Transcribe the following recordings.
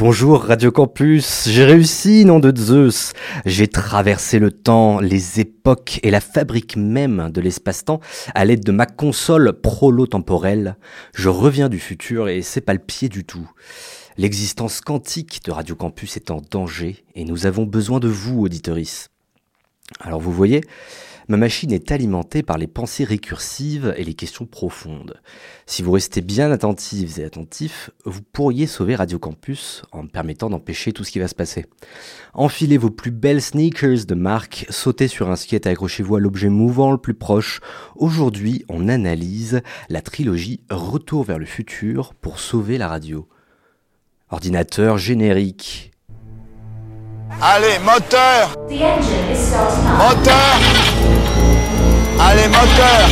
Bonjour Radio Campus, j'ai réussi, nom de Zeus. J'ai traversé le temps, les époques et la fabrique même de l'espace-temps à l'aide de ma console prolo-temporelle. Je reviens du futur et c'est pas le pied du tout. L'existence quantique de Radio Campus est en danger et nous avons besoin de vous, auditoris. Alors vous voyez, Ma machine est alimentée par les pensées récursives et les questions profondes. Si vous restez bien attentives et attentifs, vous pourriez sauver Radio Campus en me permettant d'empêcher tout ce qui va se passer. Enfilez vos plus belles sneakers de marque, sautez sur un skate et accrochez-vous à l'objet mouvant le plus proche. Aujourd'hui, on analyse la trilogie Retour vers le futur pour sauver la radio. Ordinateur générique. Allez, moteur Moteur Allez, moteur.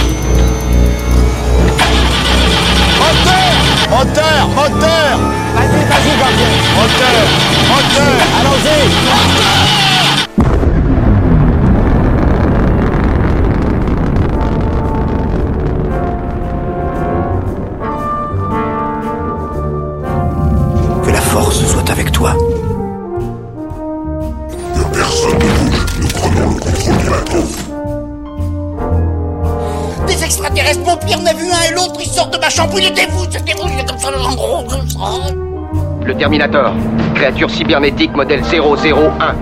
Moteur Moteur Moteur. Vas-y, vas-y, gardien Moteur Moteur. Allons-y ma était fou, c'était fou, il est comme ça, en gros, comme ça. Le Terminator, créature cybernétique modèle 001.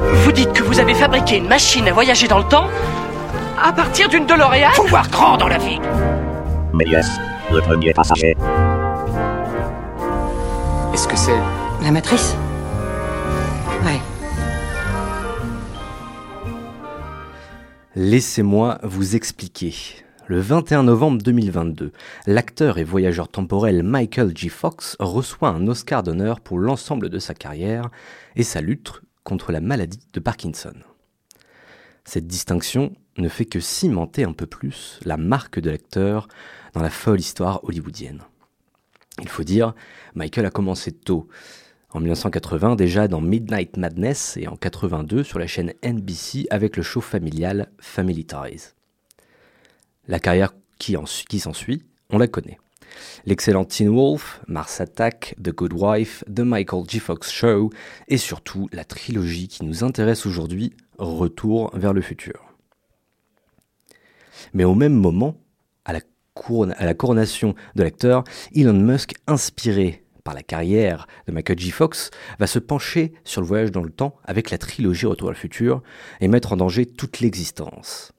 Vous dites que vous avez fabriqué une machine à voyager dans le temps à partir d'une DeLorean Faut voir grand dans la vie. Méliès, le premier passager. Est-ce que c'est La matrice? Ouais. Laissez-moi vous expliquer. Le 21 novembre 2022, l'acteur et voyageur temporel Michael J. Fox reçoit un Oscar d'honneur pour l'ensemble de sa carrière et sa lutte contre la maladie de Parkinson. Cette distinction ne fait que cimenter un peu plus la marque de l'acteur dans la folle histoire hollywoodienne. Il faut dire, Michael a commencé tôt. En 1980 déjà dans Midnight Madness et en 82 sur la chaîne NBC avec le show familial Family Ties. La carrière qui, en- qui s'ensuit, on la connaît. L'excellent Teen Wolf, Mars Attack, The Good Wife, The Michael J. Fox Show et surtout la trilogie qui nous intéresse aujourd'hui, Retour vers le futur. Mais au même moment, à la, couron- à la coronation de l'acteur, Elon Musk, inspiré par la carrière de Michael J. Fox, va se pencher sur le voyage dans le temps avec la trilogie Retour vers le futur et mettre en danger toute l'existence.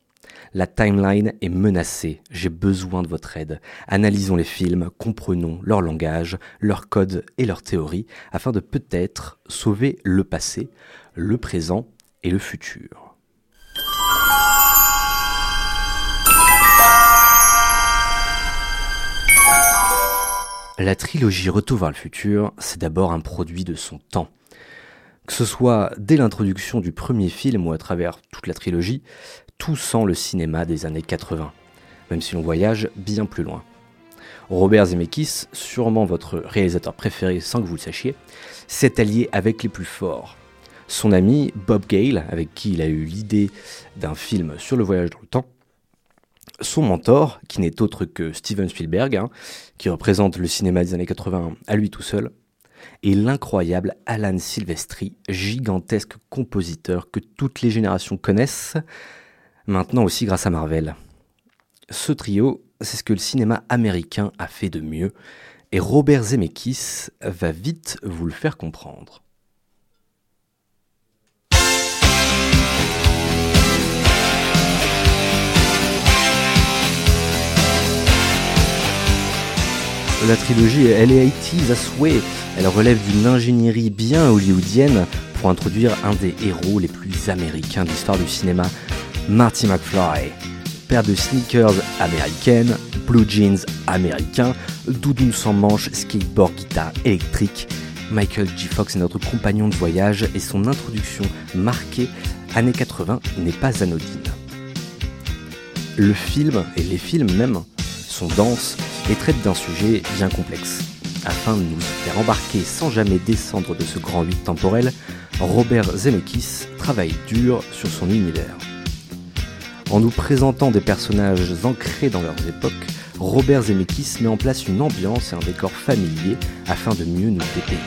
La timeline est menacée, j'ai besoin de votre aide. Analysons les films, comprenons leur langage, leur code et leurs théories afin de peut-être sauver le passé, le présent et le futur. La trilogie Retour vers le futur, c'est d'abord un produit de son temps. Que ce soit dès l'introduction du premier film ou à travers toute la trilogie, tout sent le cinéma des années 80, même si l'on voyage bien plus loin. Robert Zemeckis, sûrement votre réalisateur préféré sans que vous le sachiez, s'est allié avec les plus forts. Son ami Bob Gale, avec qui il a eu l'idée d'un film sur le voyage dans le temps, son mentor, qui n'est autre que Steven Spielberg, hein, qui représente le cinéma des années 80 à lui tout seul, et l'incroyable Alan Silvestri, gigantesque compositeur que toutes les générations connaissent, maintenant aussi grâce à Marvel. Ce trio, c'est ce que le cinéma américain a fait de mieux, et Robert Zemeckis va vite vous le faire comprendre. La trilogie, elle est 80s à souhait. Elle relève d'une ingénierie bien hollywoodienne pour introduire un des héros les plus américains de l'histoire du cinéma, Marty McFly. Paire de sneakers américaines, blue jeans américains, doudoune sans manches, skateboard, guitare électrique. Michael J. Fox est notre compagnon de voyage et son introduction marquée années 80 n'est pas anodine. Le film, et les films même, sont denses et traitent d'un sujet bien complexe. Afin de nous faire embarquer sans jamais descendre de ce grand vide temporel, Robert Zemeckis travaille dur sur son univers. En nous présentant des personnages ancrés dans leurs époques, Robert Zemeckis met en place une ambiance et un décor familier afin de mieux nous dépayser.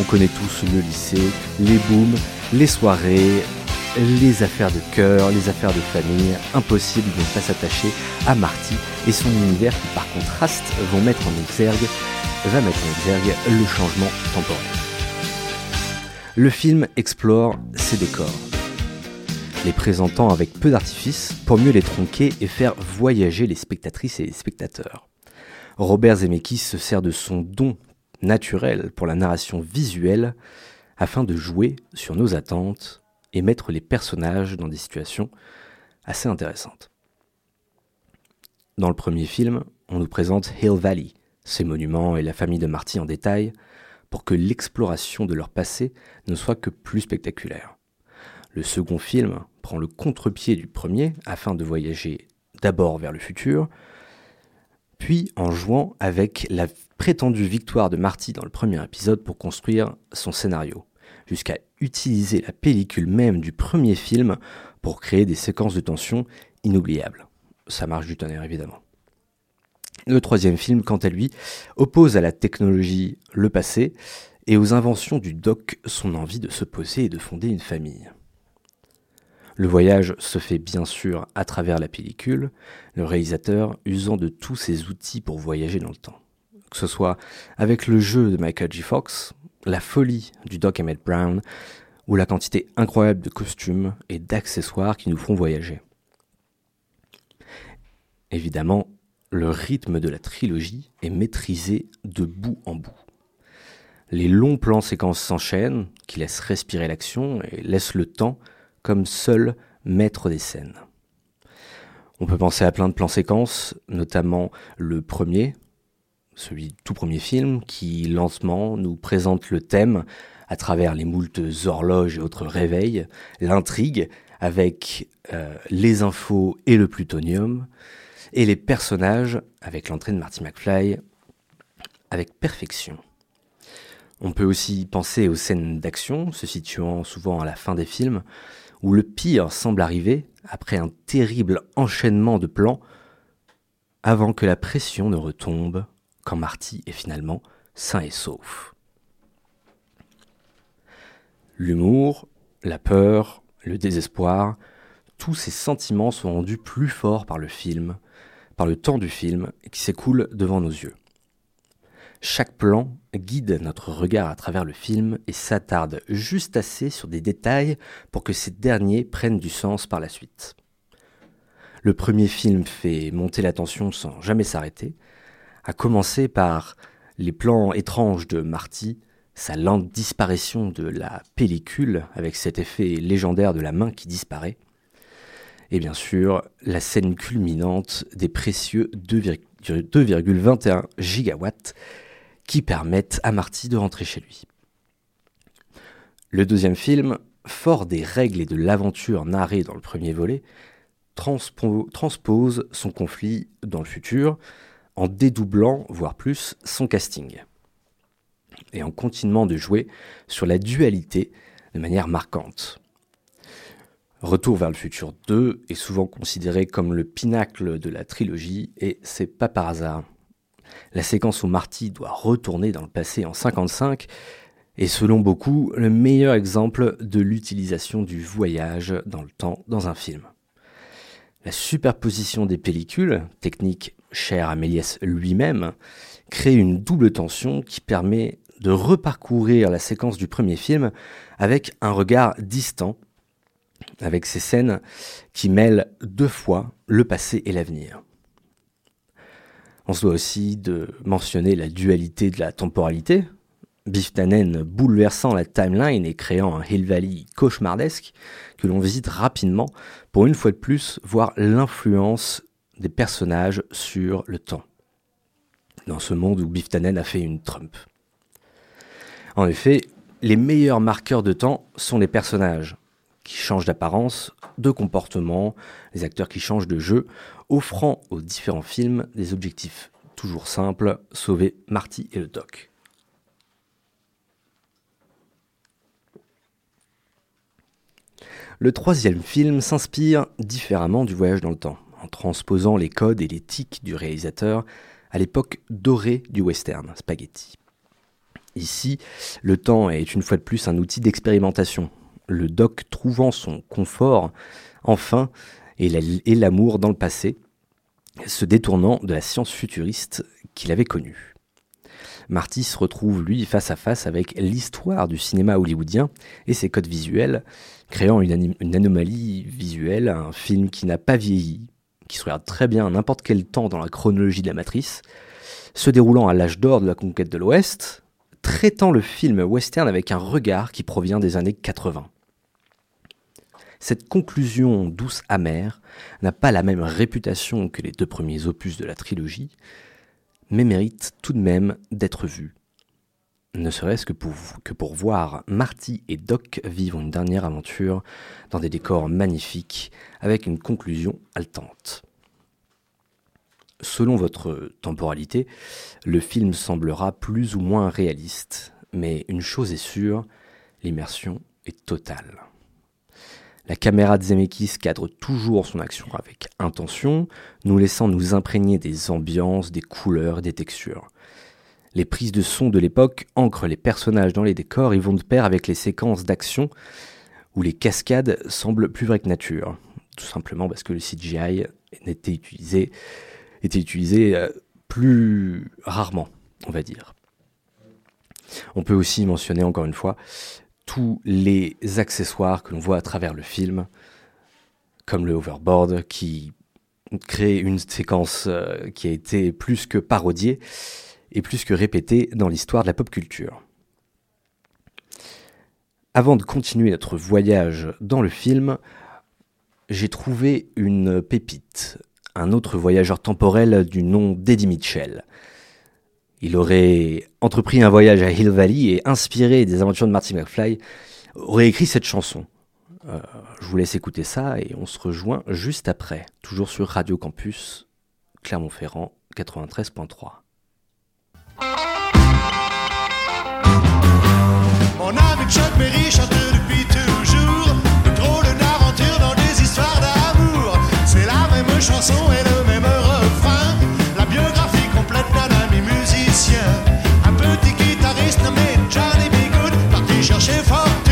On connaît tous le lycée, les booms, les soirées, les affaires de cœur, les affaires de famille. Impossible de ne pas s'attacher à Marty et son univers qui par contraste vont mettre en exergue, va mettre en exergue le changement temporel. Le film explore ces décors, les présentant avec peu d'artifice pour mieux les tronquer et faire voyager les spectatrices et les spectateurs. Robert Zemeckis se sert de son don naturel pour la narration visuelle afin de jouer sur nos attentes et mettre les personnages dans des situations assez intéressantes. Dans le premier film, on nous présente Hill Valley, ses monuments et la famille de Marty en détail, pour que l'exploration de leur passé ne soit que plus spectaculaire. Le second film prend le contre-pied du premier afin de voyager d'abord vers le futur, puis en jouant avec la prétendue victoire de Marty dans le premier épisode pour construire son scénario, jusqu'à utiliser la pellicule même du premier film pour créer des séquences de tension inoubliables. Ça marche du tonnerre évidemment. Le troisième film, quant à lui, oppose à la technologie le passé et aux inventions du doc son envie de se poser et de fonder une famille. Le voyage se fait bien sûr à travers la pellicule, le réalisateur usant de tous ses outils pour voyager dans le temps. Que ce soit avec le jeu de Michael J. Fox, la folie du Doc Emmett Brown, ou la quantité incroyable de costumes et d'accessoires qui nous font voyager. Évidemment, le rythme de la trilogie est maîtrisé de bout en bout. Les longs plans séquences s'enchaînent, qui laissent respirer l'action et laissent le temps comme seul maître des scènes. On peut penser à plein de plans séquences, notamment le premier, celui du tout premier film, qui lentement nous présente le thème à travers les moultes horloges et autres réveils, l'intrigue avec euh, les infos et le plutonium, et les personnages avec l'entrée de Marty McFly avec perfection. On peut aussi penser aux scènes d'action, se situant souvent à la fin des films, où le pire semble arriver après un terrible enchaînement de plans, avant que la pression ne retombe, quand Marty est finalement sain et sauf. L'humour, la peur, le désespoir, tous ces sentiments sont rendus plus forts par le film, par le temps du film qui s'écoule devant nos yeux. Chaque plan guide notre regard à travers le film et s'attarde juste assez sur des détails pour que ces derniers prennent du sens par la suite. Le premier film fait monter la tension sans jamais s'arrêter, à commencer par les plans étranges de Marty, sa lente disparition de la pellicule avec cet effet légendaire de la main qui disparaît, et bien sûr la scène culminante des précieux 2,21 gigawatts qui permettent à Marty de rentrer chez lui. Le deuxième film, fort des règles et de l'aventure narrée dans le premier volet, transpose son conflit dans le futur en dédoublant, voire plus, son casting. Et en continuant de jouer sur la dualité de manière marquante. Retour vers le futur 2 est souvent considéré comme le pinacle de la trilogie et c'est pas par hasard. La séquence où Marty doit retourner dans le passé en 55 est selon beaucoup le meilleur exemple de l'utilisation du voyage dans le temps dans un film. La superposition des pellicules, technique chère à Méliès lui-même, crée une double tension qui permet de reparcourir la séquence du premier film avec un regard distant avec ces scènes qui mêlent deux fois le passé et l'avenir. On se doit aussi de mentionner la dualité de la temporalité, Biff Tannen bouleversant la timeline et créant un Hill Valley cauchemardesque que l'on visite rapidement pour une fois de plus voir l'influence des personnages sur le temps. Dans ce monde où Biff Tannen a fait une Trump. En effet, les meilleurs marqueurs de temps sont les personnages, qui changent d'apparence, de comportement, les acteurs qui changent de jeu, offrant aux différents films des objectifs toujours simples, sauver Marty et le Doc. Le troisième film s'inspire différemment du voyage dans le temps. en transposant les codes et l'éthique du réalisateur à l'époque dorée du western, spaghetti. Ici, le temps est une fois de plus un outil d'expérimentation, le doc trouvant son confort, enfin, et l'amour dans le passé, se détournant de la science futuriste qu'il avait connue. Marty se retrouve, lui, face à face avec l'histoire du cinéma hollywoodien et ses codes visuels, créant une, anomalie visuelle, un film qui n'a pas vieilli, qui se regarde très bien à n'importe quel temps dans la chronologie de la matrice, se déroulant à l'âge d'or de la conquête de l'Ouest, traitant le film western avec un regard qui provient des années 80. Cette conclusion douce amère n'a pas la même réputation que les deux premiers opus de la trilogie, mais mérite tout de même d'être vue. Ne serait-ce que pour, voir Marty et Doc vivre une dernière aventure dans des décors magnifiques avec une conclusion haletante. Selon votre temporalité, le film semblera plus ou moins réaliste, mais une chose est sûre, l'immersion est totale. La caméra de Zemeckis cadre toujours son action avec intention, nous laissant nous imprégner des ambiances, des couleurs des textures. Les prises de son de l'époque ancrent les personnages dans les décors et vont de pair avec les séquences d'action où les cascades semblent plus vraies que nature. Tout simplement parce que le CGI utilisé, était utilisé euh, plus rarement, on va dire. On peut aussi mentionner encore une fois tous les accessoires que l'on voit à travers le film, comme le overboard qui crée une séquence euh, qui a été plus que parodiée et plus que répétée dans l'histoire de la pop culture. Avant de continuer notre voyage dans le film, j'ai trouvé une pépite, un autre voyageur temporel du nom d'Eddie Mitchell. Il aurait entrepris un voyage à Hill Valley et inspiré des aventures de Marty McFly, aurait écrit cette chanson. Euh, je vous laisse écouter ça et on se rejoint juste après, toujours sur Radio Campus Clermont-Ferrand 93.3. Mon ami Chuck Berry chante depuis toujours de dans des histoires d'amour. Parti chercher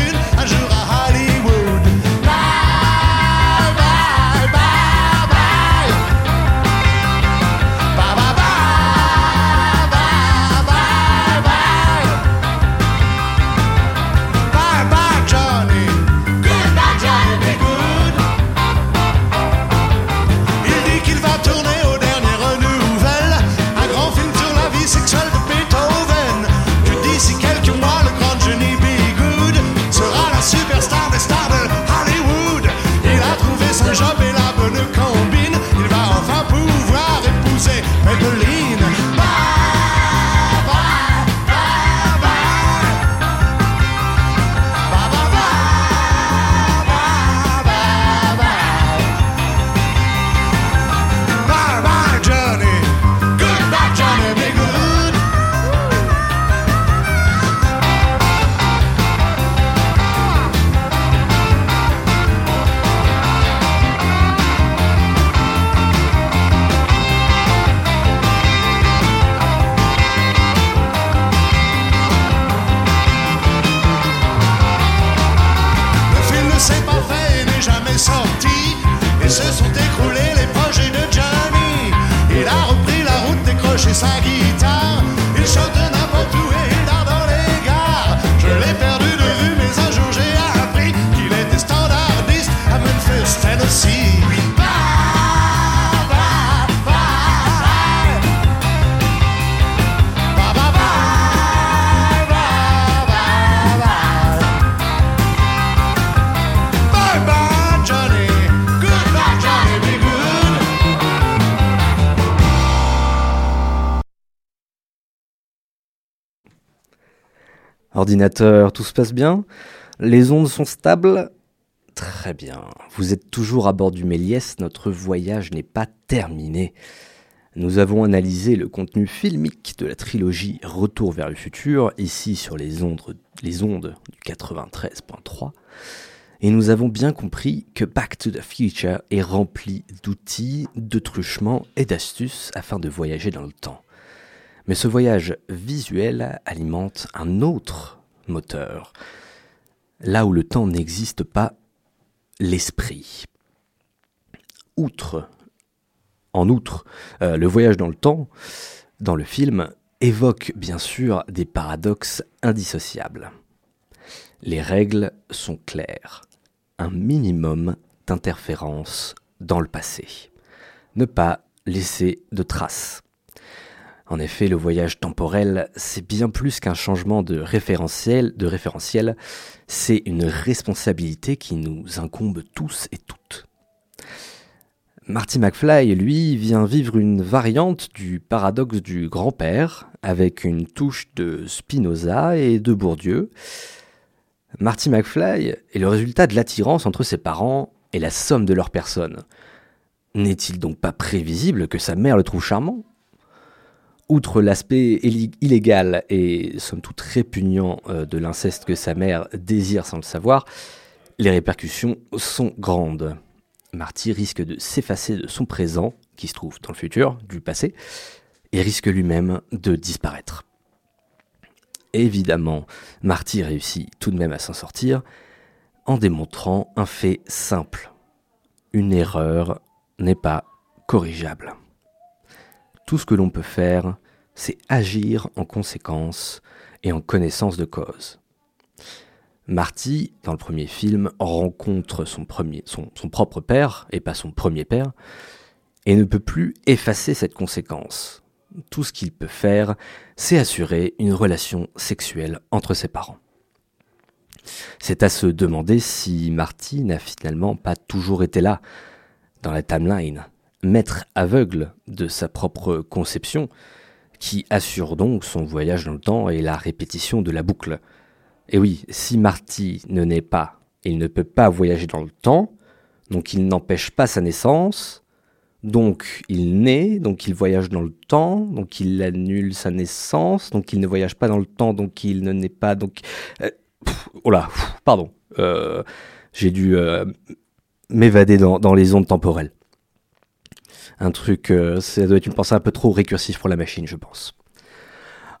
Ordinateur, tout se passe bien Les ondes sont stables Très bien. Vous êtes toujours à bord du Méliès, notre voyage n'est pas terminé. Nous avons analysé le contenu filmique de la trilogie Retour vers le futur, ici sur les ondes, les ondes du 93.3. et nous avons bien compris que Back to the Future est rempli d'outils, de truchements et d'astuces afin de voyager dans le temps. Mais ce voyage visuel alimente un autre moteur, là où le temps n'existe pas, l'esprit. Outre, en outre, euh, le voyage dans le temps, dans le film, évoque bien sûr des paradoxes indissociables. Les règles sont claires. Un minimum d'interférence dans le passé. Ne pas laisser de traces. En effet, le voyage temporel, c'est bien plus qu'un changement de référentiel, de référentiel, c'est une responsabilité qui nous incombe tous et toutes. Marty McFly, lui, vient vivre une variante du paradoxe du grand-père, avec une touche de Spinoza et de Bourdieu. Marty McFly est le résultat de l'attirance entre ses parents et la somme de leurs personnes. N'est-il donc pas prévisible que sa mère le trouve charmant? Outre l'aspect illégal et somme toute répugnant euh, de l'inceste que sa mère désire sans le savoir, les répercussions sont grandes. Marty risque de s'effacer de son présent, qui se trouve dans le futur, du passé, et risque lui-même de disparaître. Évidemment, Marty réussit tout de même à s'en sortir en démontrant un fait simple. Une erreur n'est pas corrigeable. Tout ce que l'on peut faire, c'est agir en conséquence et en connaissance de cause. Marty, dans le premier film, rencontre son, propre père, et pas son premier père, et ne peut plus effacer cette conséquence. Tout ce qu'il peut faire, c'est assurer une relation sexuelle entre ses parents. C'est à se demander si Marty n'a finalement pas toujours été là, dans la timeline, maître aveugle de sa propre conception, qui assure donc son voyage dans le temps et la répétition de la boucle. Et oui, si Marty ne naît pas, il ne peut pas voyager dans le temps, donc il n'empêche pas sa naissance, donc il naît, donc il voyage dans le temps, donc il annule sa naissance, donc il ne voyage pas dans le temps, donc il ne naît pas, donc... Euh, oh là, pardon. Euh, J'ai dû euh, m'évader dans, dans les ondes temporelles un truc, euh, ça doit être une pensée un peu trop récursif pour la machine, je pense.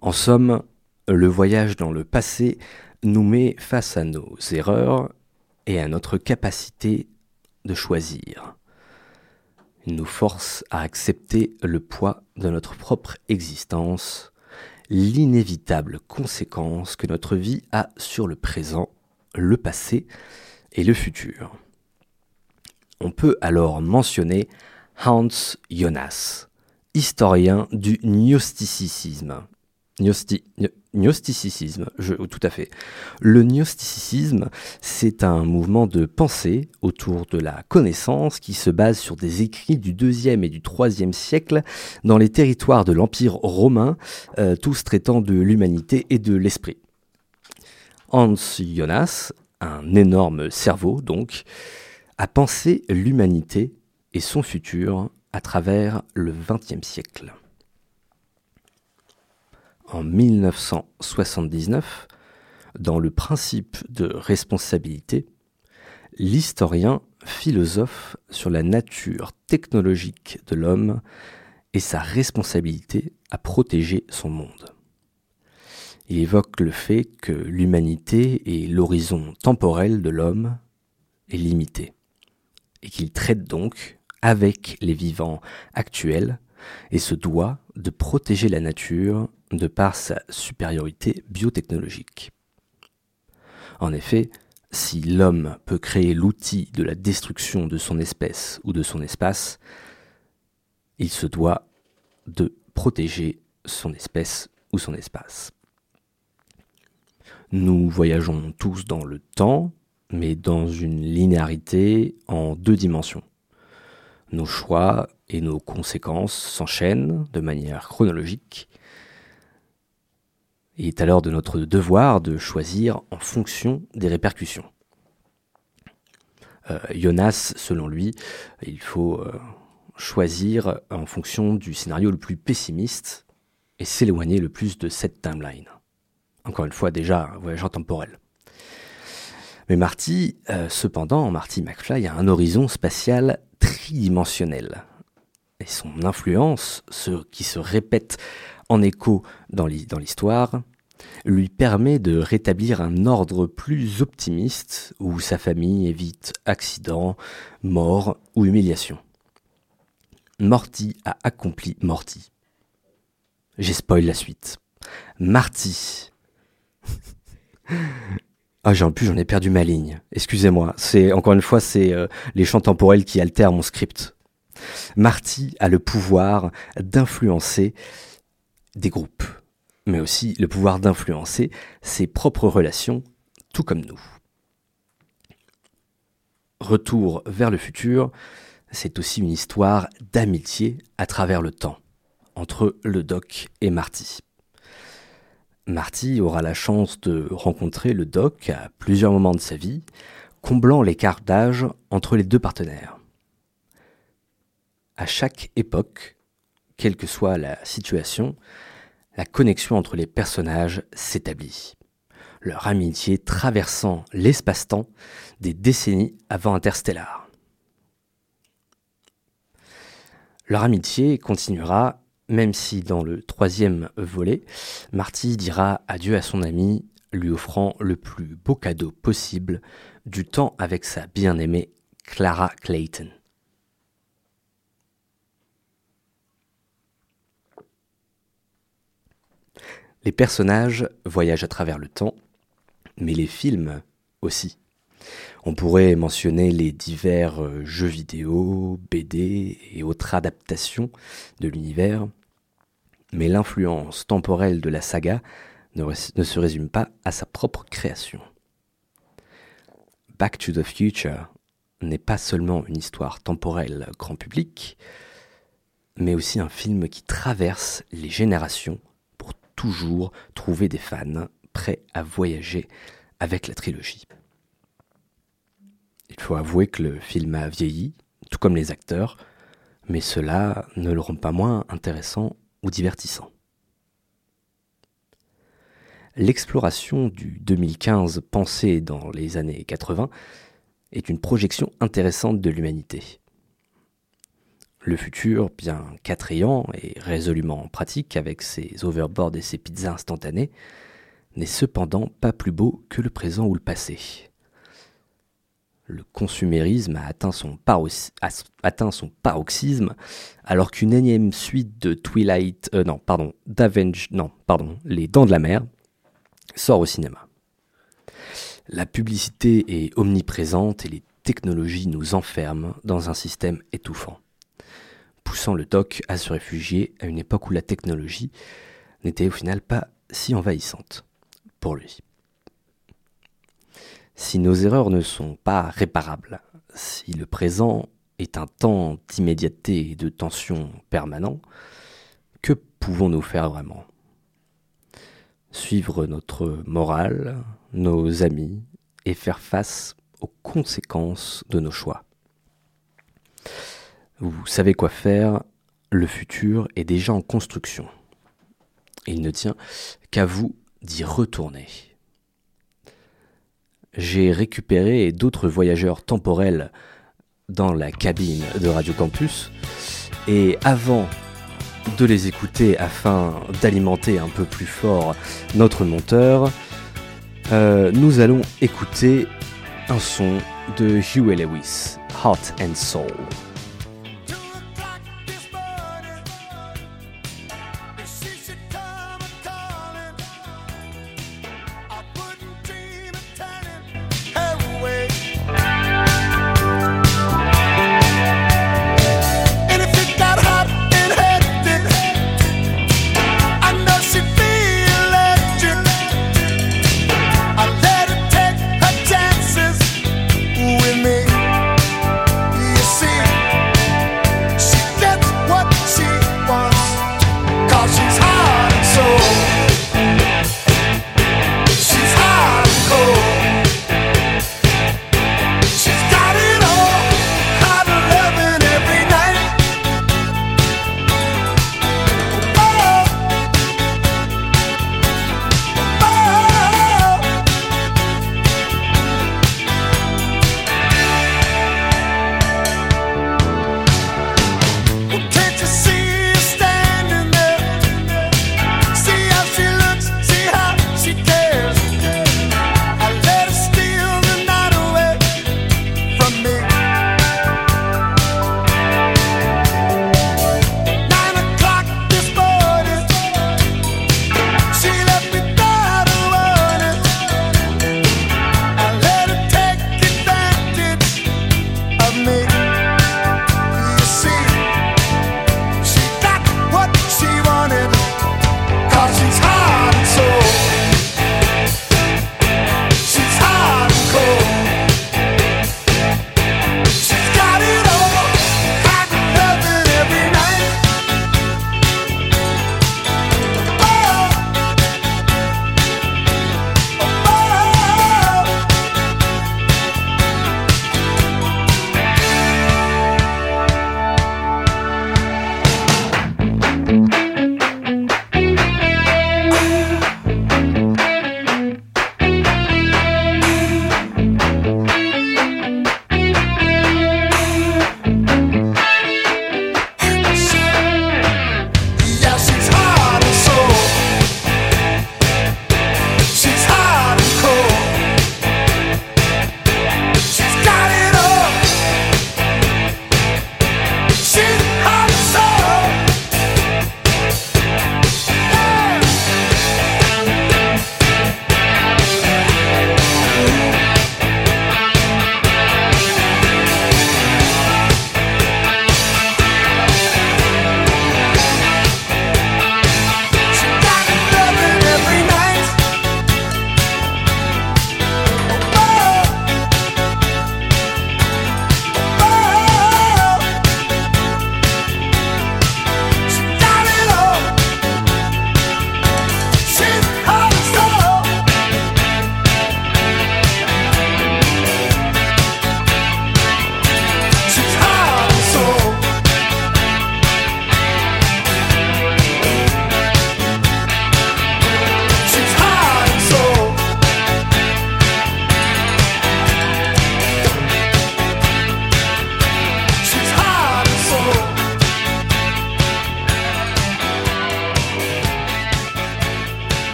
En somme, le voyage dans le passé nous met face à nos erreurs et à notre capacité de choisir. Il nous force à accepter le poids de notre propre existence, l'inévitable conséquence que notre vie a sur le présent, le passé et le futur. On peut alors mentionner Hans Jonas, historien du gnosticisme. gnosticisme, tout à fait. Le gnosticisme, c'est un mouvement de pensée autour de la connaissance qui se base sur des écrits du deuxième et du troisième siècle dans les territoires de l'Empire romain, euh, tous traitant de l'humanité et de l'esprit. Hans Jonas, un énorme cerveau donc, a pensé l'humanité et son futur à travers le XXe siècle. En 1979, dans le principe de responsabilité, l'historien philosophe sur la nature technologique de l'homme et sa responsabilité à protéger son monde. Il évoque le fait que l'humanité et l'horizon temporel de l'homme est limité, et qu'il traite donc avec les vivants actuels et se doit de protéger la nature de par sa supériorité biotechnologique. En effet, si l'homme peut créer l'outil de la destruction de son espèce ou de son espace, il se doit de protéger son espèce ou son espace. Nous voyageons tous dans le temps, mais dans une linéarité en deux dimensions. Nos choix et nos conséquences s'enchaînent de manière chronologique. Il est alors de notre devoir de choisir en fonction des répercussions. Euh, Jonas, selon lui, il faut euh, choisir en fonction du scénario le plus pessimiste et s'éloigner le plus de cette timeline. Encore une fois, déjà, un voyageur temporel. Mais Marty, euh, cependant, Marty McFly a un horizon spatial tridimensionnel. Et son influence, ce qui se répète en écho dans l'histoire, lui permet de rétablir un ordre plus optimiste où sa famille évite accident, mort ou humiliation. Morty a accompli Morty. J'ai spoil la suite. Marty. ah, j'ai en plus j'en ai perdu ma ligne. Excusez-moi. C'est encore une fois c'est euh, les champs temporels qui altèrent mon script. Marty a le pouvoir d'influencer des groupes, mais aussi le pouvoir d'influencer ses propres relations, tout comme nous. Retour vers le futur, c'est aussi une histoire d'amitié à travers le temps, entre le doc et Marty. Marty aura la chance de rencontrer le doc à plusieurs moments de sa vie, comblant l'écart d'âge entre les deux partenaires. À chaque époque, quelle que soit la situation, la connexion entre les personnages s'établit, leur amitié traversant l'espace-temps des décennies avant Interstellar. Leur amitié continuera, même si dans le troisième volet, Marty dira adieu à son ami, lui offrant le plus beau cadeau possible, du temps avec sa bien-aimée Clara Clayton. Les personnages voyagent à travers le temps, mais les films aussi. On pourrait mentionner les divers euh, jeux vidéo, BD et autres adaptations de l'univers, mais l'influence temporelle de la saga ne, se résume pas à sa propre création. Back to the Future n'est pas seulement une histoire temporelle grand public, mais aussi un film qui traverse les générations toujours trouver des fans prêts à voyager avec la trilogie. Il faut avouer que le film a vieilli, tout comme les acteurs, mais cela ne le rend pas moins intéressant ou divertissant. L'exploration du 2015 pensé dans les années 80 est une projection intéressante de l'humanité. Le futur, bien qu'attrayant et résolument pratique avec ses overboards et ses pizzas instantanées, n'est cependant pas plus beau que le présent ou le passé. Le consumérisme a atteint son, paroxysme alors qu'une énième suite de Twilight, euh, non, pardon, d'Avenge, non, pardon, Les Dents de la Mer sort au cinéma. La publicité est omniprésente et les technologies nous enferment dans un système étouffant poussant le doc à se réfugier à une époque où la technologie n'était au final pas si envahissante pour lui. Si nos erreurs ne sont pas réparables, si le présent est un temps d'immédiateté et de tension permanent, que pouvons-nous faire vraiment? Suivre notre morale, nos amis et faire face aux conséquences de nos choix. Vous savez quoi faire, le futur est déjà en construction. Il ne tient qu'à vous d'y retourner. J'ai récupéré d'autres voyageurs temporels dans la cabine de Radio Campus et avant de les écouter afin d'alimenter un peu plus fort notre monteur, euh, nous allons écouter un son de Huey Lewis, Heart and Soul.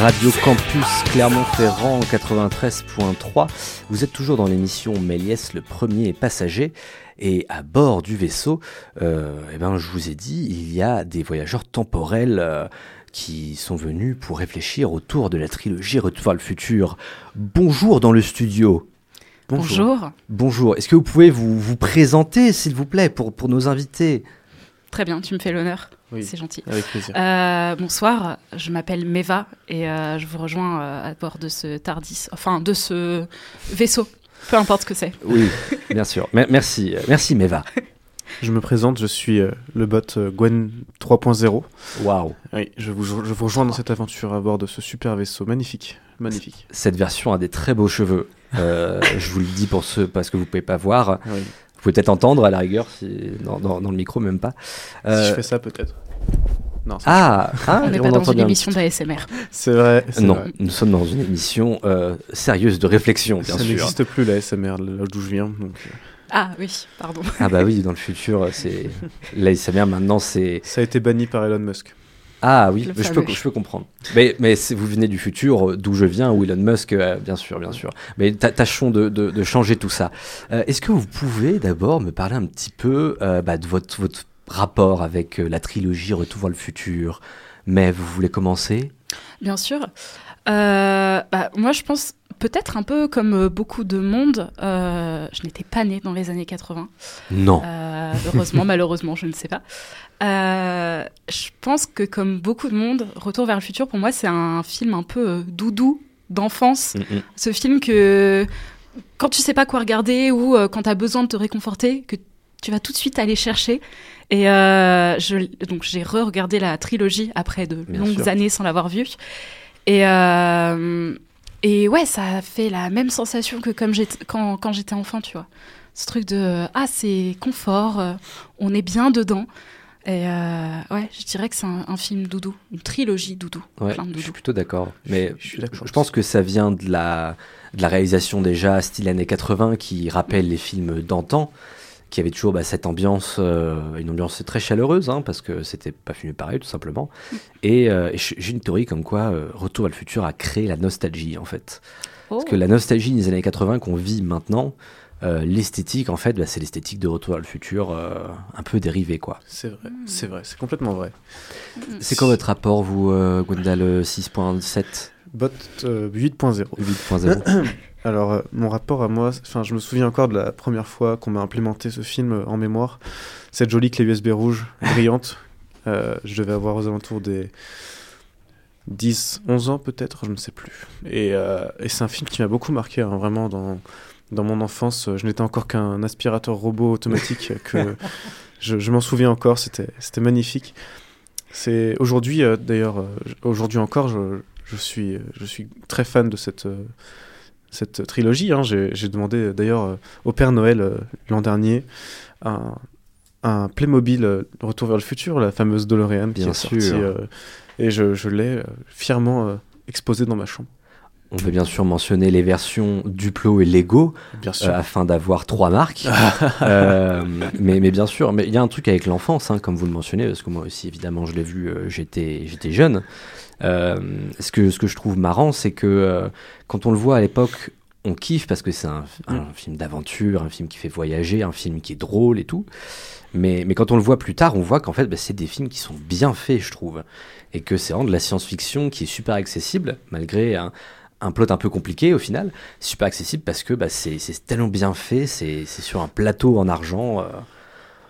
Radio Campus Clermont-Ferrand 93.3. Vous êtes toujours dans l'émission Méliès, le premier passager. Et à bord du vaisseau, euh, eh ben, je vous ai dit, il y a des voyageurs temporels euh, qui sont venus pour réfléchir autour de la trilogie Retour vers le futur. Bonjour dans le studio. Bonjour. Bonjour. Est-ce que vous pouvez vous, vous présenter, s'il vous plaît, pour, pour nos invités? Très bien, tu me fais l'honneur. Oui, C'est gentil. Avec plaisir. Euh, bonsoir, je m'appelle Meva et euh, je vous rejoins euh, à bord de ce Tardis, enfin de ce vaisseau, peu importe ce que c'est. Oui, bien sûr. Mer- merci, merci Meva. Je me présente, je suis euh, le bot euh, Gwen 3.0. Waouh. Oui, je vous, je vous rejoins dans cette aventure à bord de ce super vaisseau. Magnifique. Magnifique. Cette version a des très beaux cheveux. Euh, je vous le dis pour ceux parce que vous pouvez pas voir. Oui. Vous pouvez peut-être entendre à la rigueur si, dans, dans- dans le micro, même pas. Si Euh, je fais ça, peut-être. Non, ça- ah, ah, On n'est pas dans une bien. émission d'ASMR. c'est vrai. Non, vrai. nous sommes dans une émission euh, sérieuse de réflexion, bien ça sûr. n'existe plus la SMR, là d'où je viens. Donc, euh, Ah oui, pardon. Ah bah oui, dans le futur, c'est l'ASMR maintenant, c'est ça a été banni par Elon Musk. Ah oui, je peux, je peux comprendre. Mais mais vous venez du futur, euh, d'où je viens, où Elon Musk, euh, bien sûr, bien sûr. Mais tâchons de, de, de changer tout ça. Euh, Est-ce que vous pouvez d'abord me parler un petit peu euh, bah, de votre votre rapport avec la trilogie Retour vers le futur? Mais vous voulez commencer? Bien sûr. Euh, bah, moi, je pense peut-être un peu comme euh, beaucoup de monde, euh, je n'étais pas née dans les années 80. Non. Euh, heureusement, malheureusement, je ne sais pas. Je pense que comme beaucoup de monde, Retour vers le futur, pour moi, c'est un film un peu doudou d'enfance. Mm, mm. Ce film que quand tu sais pas quoi regarder ou quand tu as besoin de te réconforter, que tu vas tout de suite aller chercher. Et euh, je, donc j'ai re-regardé la trilogie après de Bien longues sûr. années sans l'avoir vue. Et, euh, et ouais, ça a fait la même sensation que comme quand, quand j'étais enfant, tu vois. Ce truc de ah c'est confort, euh, on est bien dedans. Et euh, ouais, je dirais que c'est un, un film doudou, une trilogie doudou, Ouais, plein de je suis doudou. plutôt d'accord. Mais je suis d'accord je pense que ça vient de la, de la réalisation déjà style années 80 qui rappelle les films d'antan, qui avaient toujours bah, cette ambiance, euh, une ambiance très chaleureuse, hein, parce que c'était pas filmé pareil tout simplement. Et, euh, et j- j'ai une théorie comme quoi euh, Retour à le futur a créé la nostalgie en fait. Oh. Parce que la nostalgie des années 80 qu'on vit maintenant, euh, l'esthétique en fait, bah, c'est l'esthétique de Retour à le futur euh, un peu dérivée quoi. C'est vrai, c'est vrai, c'est complètement vrai. C'est quoi votre rapport vous, euh, Gwendal euh, 6.7 Bot euh, 8.0. 8.0 Alors, euh, mon rapport à moi, enfin, je me souviens encore de la première fois qu'on m'a implémenté ce film euh, en mémoire. Cette jolie clé USB rouge, brillante. Euh, je devais avoir aux alentours des 10, 11 ans peut-être, je ne sais plus. Et, euh, et c'est un film qui m'a beaucoup marqué, hein, vraiment, dans, dans mon enfance. Je n'étais encore qu'un aspirateur robot automatique que je, je m'en souviens encore, c'était magnifique. C'est aujourd'hui, euh, d'ailleurs, aujourd'hui encore, je, je, suis, je suis très fan de cette, cette trilogie. hein. J'ai demandé d'ailleurs euh, au Père Noël euh, l'an dernier un, un Playmobil euh, Retour vers le futur, la fameuse DeLorean qui Bien est sortie. sûr. et je, je l'ai fièrement exposée dans ma chambre. On peut bien sûr mentionner les versions Duplo et Lego Bien sûr. euh, afin d'avoir trois marques. Euh, mais, mais bien sûr, mais il y a un truc avec l'enfance, hein, comme vous le mentionnez, parce que moi aussi évidemment je l'ai vu, euh, j'étais j'étais jeune. Ce que ce que je trouve marrant, c'est que quand on le voit à l'époque, on kiffe parce que c'est un, un film d'aventure, un film qui fait voyager, un film qui est drôle et tout. Mais, mais quand on le voit plus tard, on voit qu'en fait, bah, c'est des films qui sont bien faits, je trouve. Et que c'est vraiment de la science-fiction qui est super accessible, malgré un, un plot un peu compliqué au final. Super accessible parce que bah, c'est tellement bien fait, c'est c'est sur un plateau en argent. euh,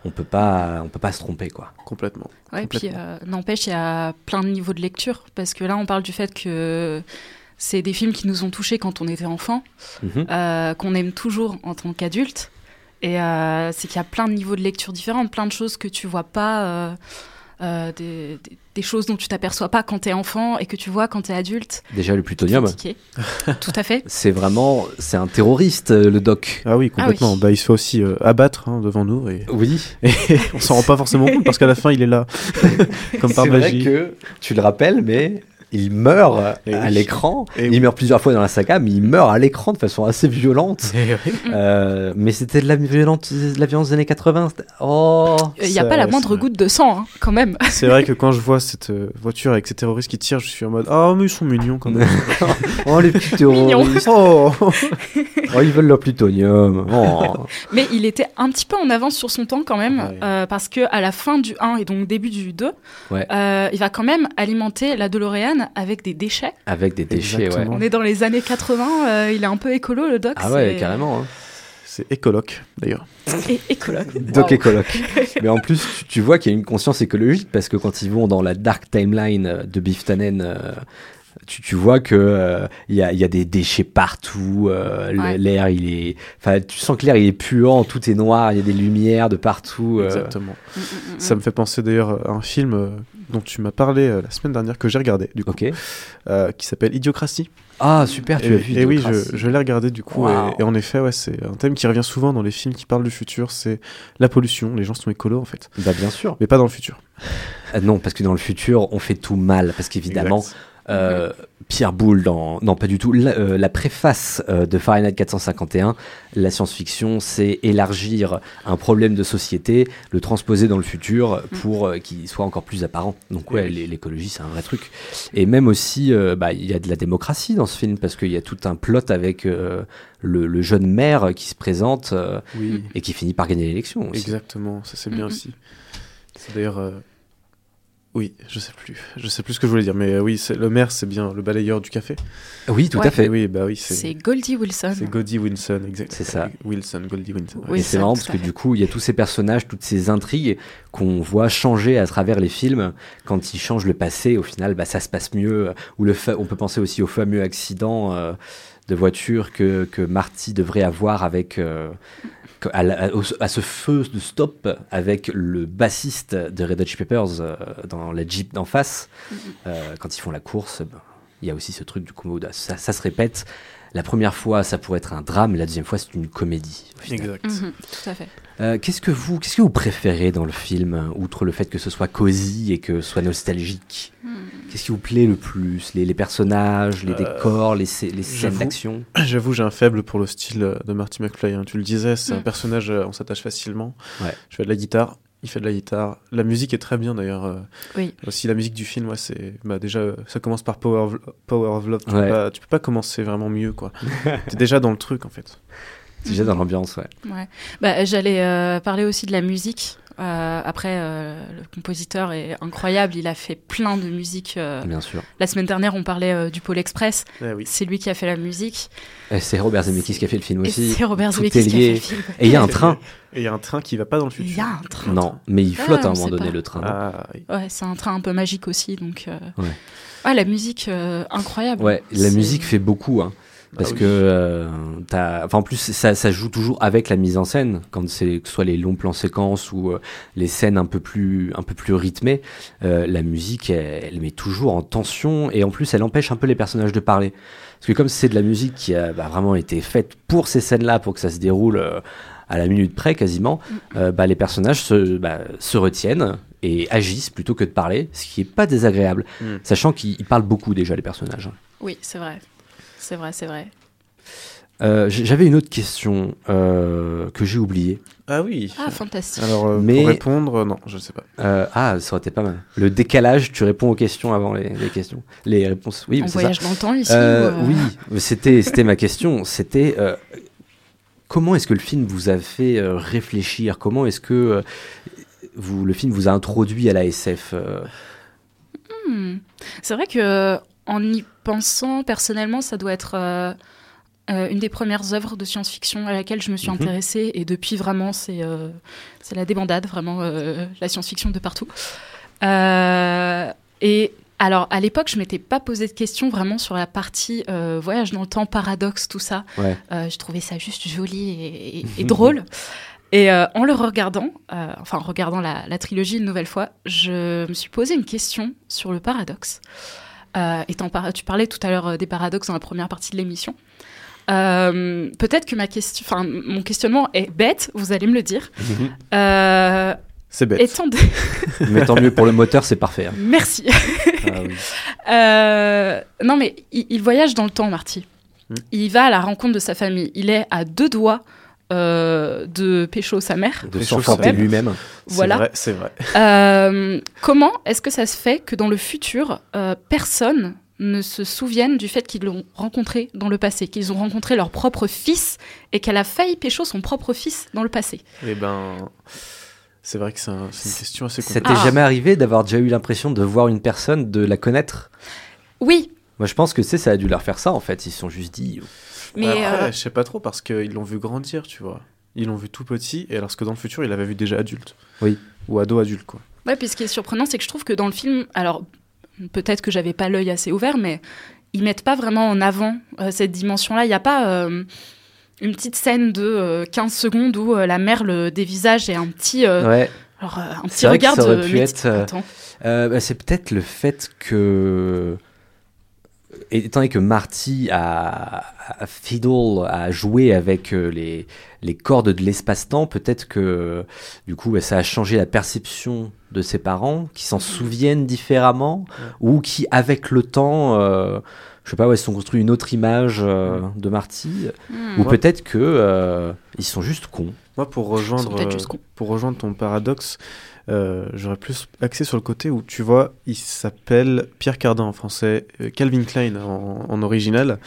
on peut pas, on peut pas se tromper, quoi. Complètement. Ouais, puis Complètement. euh, n'empêche, il y a plein de niveaux de lecture, parce que là, on parle du fait que c'est des films qui nous ont touchés quand on était enfant, Mhm. euh, qu'on aime toujours en tant qu'adulte. Et euh, c'est qu'il y a plein de niveaux de lecture différents, plein de choses que tu vois pas, euh, des, des- des choses dont tu t'aperçois pas quand t'es enfant et que tu vois quand t'es adulte. Déjà le plutonium. Tout à fait. c'est vraiment, c'est un terroriste, euh, le doc. Ah oui, complètement. oui. Bah, il se fait aussi euh, abattre hein, devant nous et, Oui. et on s'en rend pas forcément compte parce qu'à la fin il est là, comme par C'est vrai magie. que tu le rappelles, mais il meurt Et à oui. l'écran. Il oui. meurt plusieurs fois dans la saga, mais il meurt à l'écran de façon assez violente. Oui. Euh, mais c'était de la violence, de la violence des années 80. c'était- Oh Il n'y a pas la moindre goutte de sang, hein, quand même. C'est vrai que quand je vois cette euh, voiture avec ces terroristes qui tirent, je suis en mode Ah, mais ils sont mignons quand même. Oh les petits terroristes oh Oh, ils veulent leur plutonium Oh Mais il était un petit peu en avance sur son temps quand même, Ouais. euh, parce que à la fin du 1 et donc début du 2, Ouais. euh, il va quand même alimenter la DeLorean avec des déchets. Avec des déchets, Exactement. ouais. On est dans les années 80, euh, il est un peu écolo le doc. Ah ouais, c'est- carrément. hein. C'est écoloc d'ailleurs. Et écologue. Doc écologue. Mais en plus, tu, tu vois qu'il y a une conscience écologique parce que quand ils vont dans la dark timeline euh, de Biff Tannen, euh, tu, tu vois que euh, il y, a, il y a des déchets partout. euh, Ouais. L'air, il est, enfin, tu sens que l'air il est puant, tout est noir, il y a des lumières de partout. euh. Exactement. Mm, mm, mm, Ça me fait penser d'ailleurs à un film euh, dont tu m'as parlé euh, la semaine dernière que j'ai regardé du coup, euh, qui s'appelle Idiocratie. Ah super, tu as vu. et oui, je, je l'ai regardé du coup. Et, et en effet, ouais, c'est un thème qui revient souvent dans les films qui parlent du futur, c'est la pollution. Les gens sont écolos en fait, Bah bien sûr. mais pas dans le futur. Euh, non, parce que dans le futur, on fait tout mal, parce qu'évidemment. Euh, Pierre Boulle dans non pas du tout la, euh, la préface euh, de Fahrenheit 451 la science-fiction c'est élargir un problème de société le transposer dans le futur pour euh, qu'il soit encore plus apparent donc ouais Oui. l'é- l'écologie c'est un vrai truc et même aussi euh, bah, il y a de la démocratie dans ce film parce qu'il y a tout un plot avec euh, le, le jeune maire qui se présente euh, Oui, et qui finit par gagner l'élection aussi. exactement. Ça c'est bien aussi. C'est d'ailleurs. Oui, je sais plus. Je sais plus ce que je voulais dire, mais euh, oui, c'est- le maire, c'est bien le balayeur du café. oui tout Ouais. à fait oui, bah oui, C'est c'est. Goldie Wilson. C'est Goldie Wilson, exact. C'est ça. Wilson, Goldie Wilson. ouais. Oui, et c'est marrant parce que fait. du coup, il y a tous ces personnages, toutes ces intrigues qu'on voit changer à travers les films. Quand ils changent le passé, au final, bah, ça se passe mieux. Ou le fa- on peut penser aussi au fameux accident euh, de voiture que, que Marty devrait avoir avec. euh, à, ce feu de stop avec le bassiste de Red Hot Chili Peppers euh, dans la Jeep d'en face. Euh, quand ils font la course, ben, il y a aussi ce truc du coup, ça, ça se répète. La première fois, ça pourrait être un drame, la deuxième fois, c'est une comédie. Exact. Mhm, tout à fait. Euh, qu'est-ce que vous, qu'est-ce que vous préférez dans le film, outre le fait que ce soit cosy et que ce soit nostalgique Hmm. Qu'est-ce qui vous plaît le plus? Les, les personnages, les Euh, décors, les, les scènes j'avoue- d'action? J'avoue, j'ai un faible pour le style de Marty McFly. hein. Tu le disais, c'est un Mm. personnage, euh, on s'attache facilement. Ouais. Je fais de la guitare, il fait de la guitare. La musique est très bien d'ailleurs. euh, Oui. Aussi, la musique du film, ouais, c'est bah, déjà, euh, ça commence par Power of, Power of Love. Tu, Ouais. peux pas, tu peux pas commencer vraiment mieux, quoi. T'es déjà dans le truc, en fait. Déjà dans l'ambiance, ouais. Ouais. Bah, J'allais euh, parler aussi de la musique. Euh, après, euh, le compositeur est incroyable. Il a fait plein de musique. euh, Bien sûr. La semaine dernière, on parlait euh, du Pôle Express. Ah oui. C'est lui qui a fait la musique. Et c'est Robert Zemeckis qui a fait le film Et aussi. c'est Robert Tout Zemeckis qui a fait le film. Et il y a un train. Et il y a un train qui va pas dans le Il futur. y a un train. Non, mais il Ah, flotte à un moment donné pas. le train. Ah, oui. Ouais, c'est un train un peu magique aussi. Donc, euh, Ouais. ah, la musique, euh, incroyable. Ouais, la musique fait beaucoup, hein. Parce Ah oui. que, euh, t'as- enfin, en plus, ça, ça joue toujours avec la mise en scène, quand c'est que ce soit les longs plans séquences ou euh, les scènes un peu plus, un peu plus rythmées. euh, la musique, elle, elle met toujours en tension et en plus, elle empêche un peu les personnages de parler. Parce que comme c'est de la musique qui a bah, vraiment été faite pour ces scènes-là, pour que ça se déroule euh, à la minute près quasiment, euh, bah, les personnages se, bah, se retiennent et agissent plutôt que de parler, ce qui est pas désagréable, Mm. sachant qu'ils ils parlent beaucoup déjà les personnages. Oui, c'est vrai. C'est vrai, c'est vrai. Euh, J'avais une autre question euh, que j'ai oubliée. Ah oui. Ah, fantastique. Alors, euh, Mais- pour répondre, non, je sais pas. Euh, ah, ça aurait été pas mal. Le décalage, tu réponds aux questions avant les, les questions. Les réponses, oui, on c'est ça. voyage dans le temps ici Euh, ou, euh, Oui, c'était c'était ma question. C'était euh, comment est-ce que le film vous a fait euh, réfléchir? Comment est-ce que euh, vous, le film vous a introduit à la SF euh, Hmm. C'est vrai que en y pensant personnellement, ça doit être euh, euh, une des premières œuvres de science-fiction à laquelle je me suis Mhm. intéressée et depuis vraiment c'est euh, la débandade vraiment euh, la science-fiction de partout. Et alors à l'époque je m'étais pas posé de questions vraiment sur la partie euh, voyage dans le temps, paradoxe, tout ça. Ouais. Euh, je trouvais ça juste joli et, et- et drôle. Et euh, en le regardant, enfin en regardant la, la trilogie une nouvelle fois, je me suis posé une question sur le paradoxe. Euh, par- tu parlais tout à l'heure euh, des paradoxes dans la première partie de l'émission. Euh, Peut-être que ma question, enfin mon questionnement est bête, vous allez me le dire. Euh, C'est bête. étant de- Mais tant mieux pour le moteur, c'est parfait. hein. Merci. Ah oui. Euh, non, mais il, il voyage dans le temps, Marty. Hmm. Il va à la rencontre de sa famille. Il est à deux doigts euh, de pécho sa mère. De s'enfanter lui-même. C'est Voilà. vrai, C'est vrai. Euh, comment est-ce que ça se fait que dans le futur, euh, personne ne se souvienne du fait qu'ils l'ont rencontré dans le passé, qu'ils ont rencontré leur propre fils et qu'elle a failli pécho son propre fils dans le passé? Et ben, c'est vrai que c'est un- c'est une question assez Ça compliquée. t'est jamais arrivé d'avoir déjà eu l'impression de voir une personne, de la connaître? Oui, Moi, je pense que c'est ça a dû leur faire ça en fait. Ils se sont juste dit. Mais Après, euh, je sais pas trop parce qu'ils l'ont vu grandir, tu vois. Ils l'ont vu tout petit, et alors que dans le futur, il l'avait vu déjà adulte. Oui. Ou ado adulte, quoi. Ouais, puis ce qui est surprenant, c'est que je trouve que dans le film, alors peut-être que j'avais pas l'œil assez ouvert, mais ils mettent pas vraiment en avant euh, cette dimension-là. Il n'y a pas euh, une petite scène de euh, 15 secondes où euh, la mère le dévisage et un petit, euh, Ouais. alors, euh, un petit regard ça aurait de être, euh. Euh, bah, c'est peut-être le fait que. Étant donné que Marty a, a fiddle, a joué avec euh, les, les cordes de l'espace-temps, peut-être que du coup ça a changé la perception de ses parents, qui s'en souviennent différemment, ou qui avec le temps, euh, je sais pas, ouais, se sont construits une autre image euh, de Marty, Hmm. ou peut-être que euh, ils sont juste cons. Moi, pour rejoindre, peut-être euh, juste cons. pour rejoindre ton paradoxe, euh, j'aurais plus axé sur le côté où, tu vois, il s'appelle Pierre Cardin en français, euh, Calvin Klein en, en original.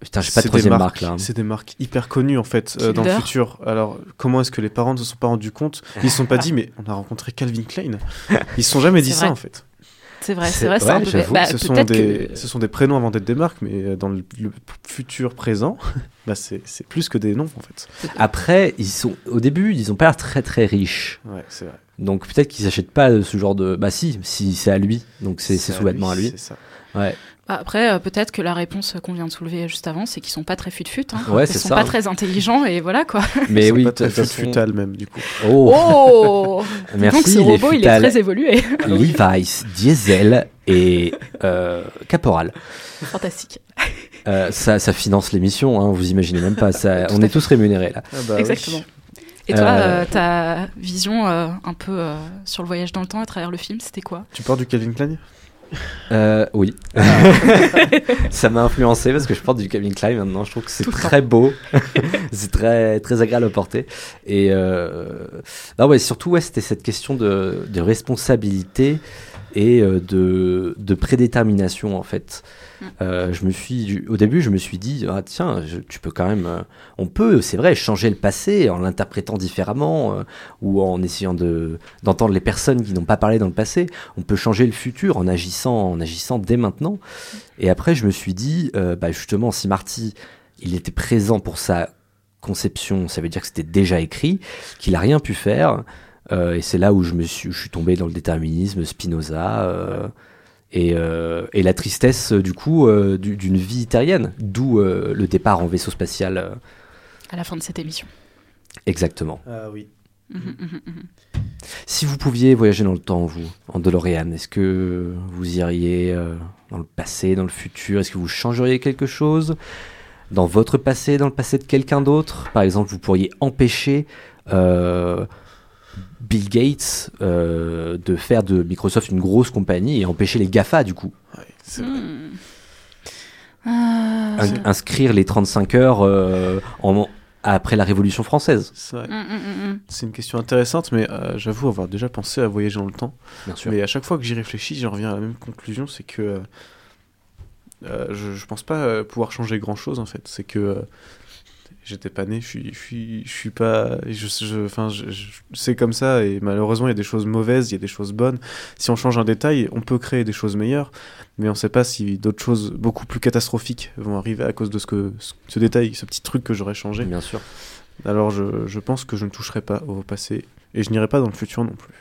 Putain, pas de C'est des troisième marques- marque là. hein. C'est des marques hyper connues en fait euh, dans le futur. Alors comment est-ce que les parents ne se sont pas rendus compte? Ils se sont pas dit mais on a rencontré Calvin Klein. Ils se sont jamais dit ça vrai. en fait. C'est vrai, C'est- vrai, c'est ouais, un peu. bah, ce, sont des, que- ce sont des prénoms avant d'être des marques, mais euh, dans le, le futur présent, bah c'est plus que des noms en fait. Après, ils sont au début, ils ont pas l'air très très riches. Ouais, c'est vrai. Donc peut-être qu'ils n'achètent pas ce genre de. Bah si, si c'est à lui. Donc c'est sous-vêtements à lui. C'est ça. Ouais. Bah, Après, euh, peut-être que la réponse qu'on vient de soulever juste avant, c'est qu'ils sont pas très fut-fut. Hein. Ouais, Ils sont ça, pas hein. très intelligents et voilà quoi. Mais Ils sont oui, pas de très toute façon- futal même du coup. Oh, Oh merci. Donc ce robot, il est très évolué. Levi's, Diesel et euh, Caporal. Fantastique. Euh, ça, ça finance l'émission, hein, vous imaginez même pas. Ça, on est tous rémunérés là. Ah bah oui. Exactement. Et toi, Euh, euh, ta vision euh, un peu euh, sur le voyage dans le temps à travers le film, c'était quoi? Tu parles du Calvin Klein? Euh, oui. ça m'a influencé parce que je porte du Calvin Klein maintenant. Je trouve que c'est très beau. c'est très, très agréable à porter. Et euh... non, ouais, surtout, ouais, c'était cette question de, de responsabilité et euh, de, de prédétermination en fait. Euh, je me suis, au début, je me suis dit, ah, tiens, tu peux quand même, euh, on peut, c'est vrai, changer le passé en l'interprétant différemment euh, ou en essayant de d'entendre les personnes qui n'ont pas parlé dans le passé. On peut changer le futur en agissant, en agissant dès maintenant. Et après, je me suis dit, bah, justement, si Marty, il était présent pour sa conception, ça veut dire que c'était déjà écrit, qu'il a rien pu faire. Et c'est là où je me suis, je suis tombé dans le déterminisme, Spinoza. Euh, et, euh, et la tristesse euh, du coup euh, du- d'une vie terrienne, d'où euh, le départ en vaisseau spatial. euh, à la fin de cette émission exactement. Ah oui. Mhm, mhm, mhm. Si vous pouviez voyager dans le temps, vous, en DeLorean, est-ce que vous iriez euh, dans le passé, dans le futur? Est-ce que vous changeriez quelque chose dans votre passé, dans le passé de quelqu'un d'autre? Par exemple, vous pourriez empêcher euh, Bill Gates euh, de faire de Microsoft une grosse compagnie et empêcher les GAFA, du coup. Ouais, c'est vrai. Hmm. Ah, In- inscrire les 35 heures euh, en- après la Révolution française. C'est vrai. hmm. C'est une question intéressante, mais euh, j'avoue avoir déjà pensé à voyager dans le temps. Bien sûr. Mais à chaque fois que j'y réfléchis, j'en reviens à la même conclusion, c'est que euh, euh, je, je pense pas pouvoir changer grand chose en fait. C'est que euh, j'étais pas né, je suis, je suis, je suis pas, je, je, enfin, je- je- c'est comme ça et malheureusement il y a des choses mauvaises, il y a des choses bonnes. Si on change un détail, on peut créer des choses meilleures, mais on sait pas si d'autres choses beaucoup plus catastrophiques vont arriver à cause de ce que ce, ce détail, ce petit truc que j'aurais changé. Bien sûr. Alors je, je pense que je ne toucherai pas au passé et je n'irai pas dans le futur non plus.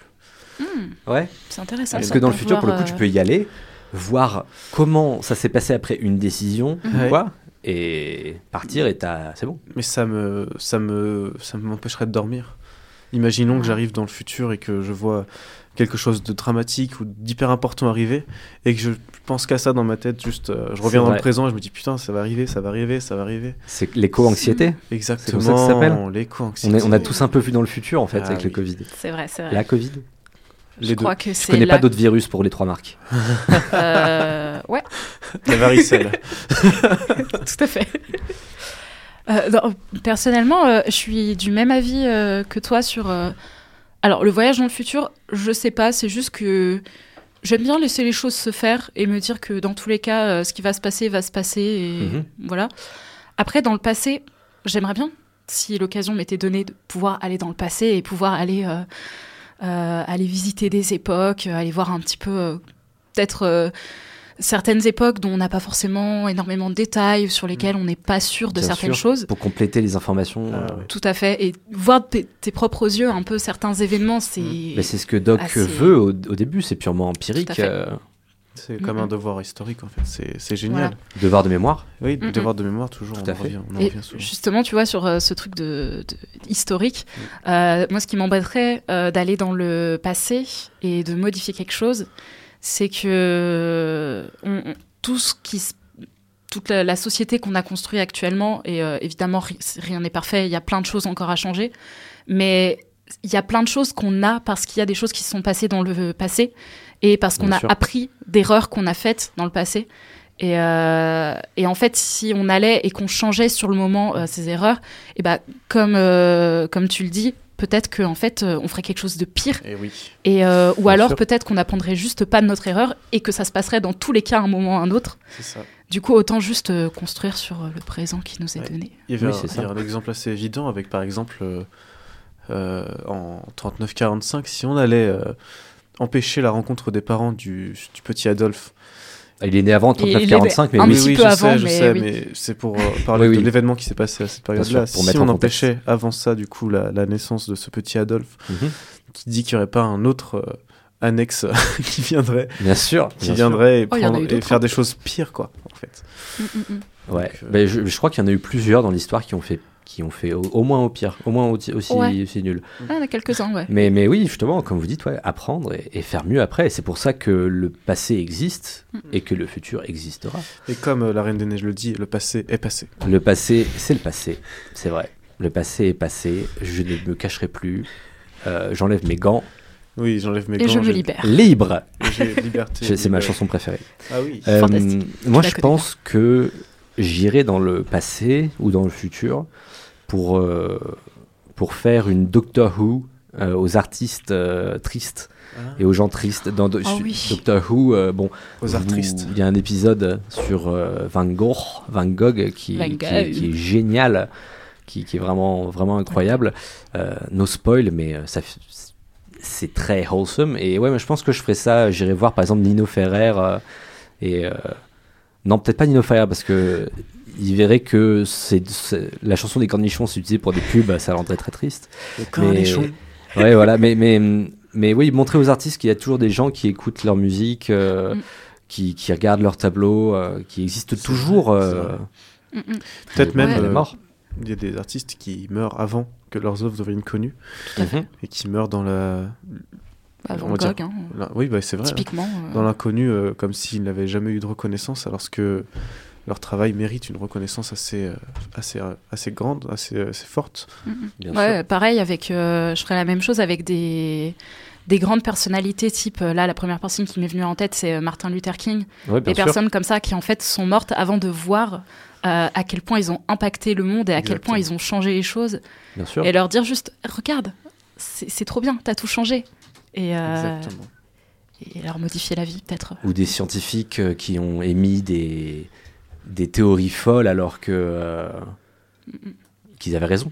Hmm. Ouais. C'est intéressant. Parce que dans le futur, pour le coup, tu peux y aller, voir comment ça s'est passé après une décision, quoi, et partir et t'as- c'est bon. Mais ça me, ça me, ça m'empêcherait de dormir. Imaginons que j'arrive dans le futur et que je vois quelque chose de dramatique ou d'hyper important arriver et que je pense qu'à ça dans ma tête, juste euh, je reviens dans vrai. le présent et je me dis putain, ça va arriver, ça va arriver, ça va arriver. C'est l'éco-anxiété. Exactement. C'est comme ça que ça s'appelle On, L'éco-anxiété. est- on a tous un peu vu dans le futur en fait Ah avec le oui. Covid. C'est vrai, c'est vrai. La Covid je deux. crois que Je c'est connais la- pas d'autres virus pour les trois marques. Euh, ouais, La varicelle. tout à fait. Euh, non, personnellement, euh, je suis du même avis euh, que toi sur. euh, Alors, le voyage dans le futur, je sais pas, c'est juste que j'aime bien laisser les choses se faire et me dire que dans tous les cas, euh, ce qui va se passer va se passer et Mhm. voilà. Après, dans le passé, j'aimerais bien, si l'occasion m'était donnée de pouvoir aller dans le passé et pouvoir aller, aller visiter des époques, euh, aller voir un petit peu, euh, peut-être euh, certaines époques dont on n'a pas forcément énormément de détails, sur lesquelles on n'est pas sûr de Bien certaines sûr, choses. Pour compléter les informations. Euh, ouais. Tout à fait. Et voir de tes, propres yeux un peu certains événements, c'est. mais c'est ce que Doc assez- veut au, au début, c'est purement empirique. Tout à fait. euh, C'est comme un devoir historique en fait, c'est génial. Voilà. devoir de mémoire. Oui, devoir de mémoire toujours, Tout on à en fait. revient, on en Et revient souvent. justement, tu vois, sur euh, ce truc de, de- historique, euh, moi, ce qui m'embêterait euh, d'aller dans le passé et de modifier quelque chose, c'est que on- on- tout ce qui se- toute la, la société qu'on a construite actuellement, et évidemment, ri- rien n'est parfait, il y a plein de choses encore à changer, mais il y a plein de choses qu'on a parce qu'il y a des choses qui se sont passées dans le passé et parce qu'on a sûr. appris d'erreurs qu'on a faites dans le passé. Et, euh, et en fait, si on allait et qu'on changeait sur le moment euh, ces erreurs, et ben comme euh, comme tu le dis, peut-être qu'en fait euh, on ferait quelque chose de pire. Et oui. Et euh, ou Bien alors peut-être qu'on n'apprendrait juste pas de notre erreur et que ça se passerait dans tous les cas à un moment ou à un autre. C'est ça. Du coup, autant juste euh, construire sur euh, le présent qui nous est Ouais. donné. Il y avait Oui, un, un exemple assez évident avec par exemple euh, euh, en 39-45, si on allait empêcher la rencontre des parents du, du petit Adolphe. Il est né avant Il est né 39-45, mais un oui. petit oui, peu je avant, sais, je mais sais, oui. mais c'est pour euh, parler Oui, de l'événement qui s'est passé à cette période-là. Si on en contexte. empêchait avant ça, du coup, la, la naissance de ce petit Adolphe, Mhm. qui dit qu'il n'y aurait pas un autre euh, annexe qui viendrait, Bien sûr. qui bien sûr. viendrait et, Oh, prendre- et faire hein. des choses pires, quoi, en fait. Mm, mm, mm. Ouais. Donc, euh, Ben, je, je crois qu'il y en a eu plusieurs dans l'histoire qui ont fait, qui ont fait au, au moins au pire, au moins aussi, aussi, Ouais. aussi nul. Ah, il y en a quelques-uns, ouais. Mais, mais oui, justement, comme vous dites, ouais, apprendre et, et faire mieux après. Et c'est pour ça que le passé existe et que le futur existera. Et comme euh, la Reine des Neiges le dit, le passé est passé. Le passé, c'est le passé, c'est vrai. Le passé est passé, je ne me cacherai plus. Euh, J'enlève mes gants. Oui, j'enlève mes Et gants. je me libère. Libre J'ai liberté. C'est ma chanson préférée. Ah oui. Euh, Fantastique. moi, je pense que j'irai dans le passé ou dans le futur pour, euh, pour faire une Doctor Who euh, aux artistes euh, tristes Ah. et aux gens tristes. Dans Do- Oh oui. Doctor Who, euh, bon, Aux tristes. Il y a un épisode sur euh, Van Gogh, Van Gogh qui, Van qui, est, qui est génial, qui, qui est vraiment, vraiment incroyable. Euh, no spoil, mais ça, c'est très wholesome. Et ouais, mais je pense que je ferais ça. J'irai voir par exemple Nino Ferrer euh, et euh, non, peut-être pas Nino Ferrer parce que il verrait que c'est la chanson des cornichons c'est utilisé pour des pubs, ça rendrait très triste. Le cornichon. Ouais, voilà, mais, mais, mais oui, montrer aux artistes qu'il y a toujours des gens qui écoutent leur musique, euh, Mm. qui, qui regardent leurs tableaux, euh, qui existent toujours. euh. Mm, mm. Peut-être même Ouais. elle est mort. il y a des artistes qui meurent avant que leurs œuvres deviennent connues Tout à fait. Et qui meurent dans la. Bah, Van dire- hein, la- Oui, bah, c'est vrai. typiquement. euh, Dans l'inconnu, euh, comme s'ils n'avaient jamais eu de reconnaissance, alors que leur travail mérite une reconnaissance assez, euh, assez, assez grande, assez, assez forte. mm, mm. Bien Ouais, sûr. pareil, avec, euh, je ferais la même chose avec des, des grandes personnalités, type, là, la première personne qui m'est venue en tête, c'est Martin Luther King. Ouais, bien des sûr. personnes comme ça qui, en fait, sont mortes avant de voir euh, à quel point ils ont impacté le monde et à quel point ils ont changé les choses. Bien sûr. Et leur dire juste, regarde, c'est c'est trop bien, t'as tout changé. Et, euh, et leur modifier la vie, peut-être. Ou des scientifiques euh, qui ont émis des, des théories folles alors que euh, qu'ils avaient raison.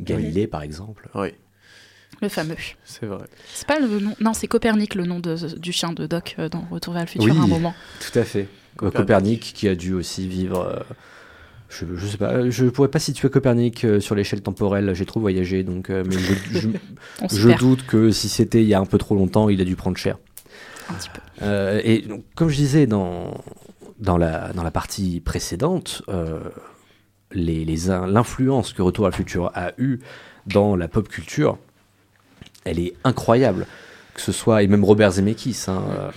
Galilée, par exemple. Oui, Le fameux. c'est vrai. C'est pas le nom. Non, c'est Copernic, le nom de- du chien de Doc dans Retour vers le futur Oui. à un moment. Tout à fait. Copernic. Copernic, qui a dû aussi vivre. Euh, je, je sais pas, je pourrais pas situer Copernic euh, sur l'échelle temporelle. J'ai trop voyagé, donc. euh, mais je, doute que si c'était il y a un peu trop longtemps, il a dû prendre cher. un petit peu. Euh, et donc, comme je disais dans, dans, la, dans la partie précédente, euh, les- les in- l'influence que Retour à le futur a eue dans la pop culture, elle est incroyable. que ce soit et même Robert Zemeckis. Hein, euh,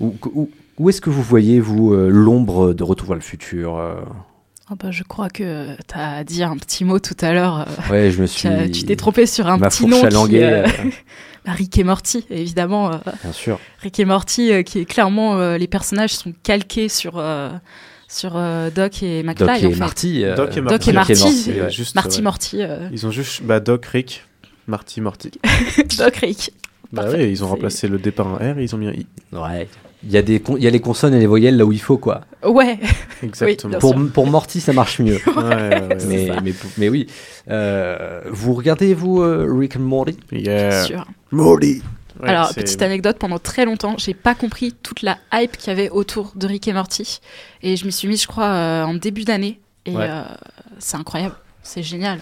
où où- où est-ce que vous voyez vous euh, l'ombre de Retour vers le futur euh? Oh bah, je crois que tu as dit un petit mot tout à l'heure. euh, Ouais, je me suis- Tu t'es trompé sur un ma petit fourche nom. à qui, languer, euh, euh. bah, Rick et Morty, évidemment. euh, Bien sûr. Rick et Morty, euh, qui est clairement. euh, les personnages sont calqués sur. euh, sur euh, Doc et McFly, Doc et en fait. Marty, euh, Doc et Doc Marty. et Marty, Marty, ouais. Juste, Marty ouais. Morty, euh, Ils ont juste bah, Doc, Rick, Marty, Morty. Doc Rick. Bah Parfait. oui, ils ont remplacé le D par un R et ils ont mis un I. Ouais. Il y, a des con- il y a les consonnes et les voyelles là où il faut, quoi. Ouais. Exactement. Pour, pour Morty, ça marche mieux. Ouais, ouais, ouais, mais, ça. mais, mais oui. Euh, vous regardez, vous, euh, Rick and Morty? Yeah. Bien sûr. Morty. Ouais, Alors, c'est- petite anecdote, pendant très longtemps, j'ai pas compris toute la hype qu'il y avait autour de Rick et Morty. Et je m'y suis mise, je crois, euh, en début d'année. Et Ouais. euh, c'est incroyable. C'est génial.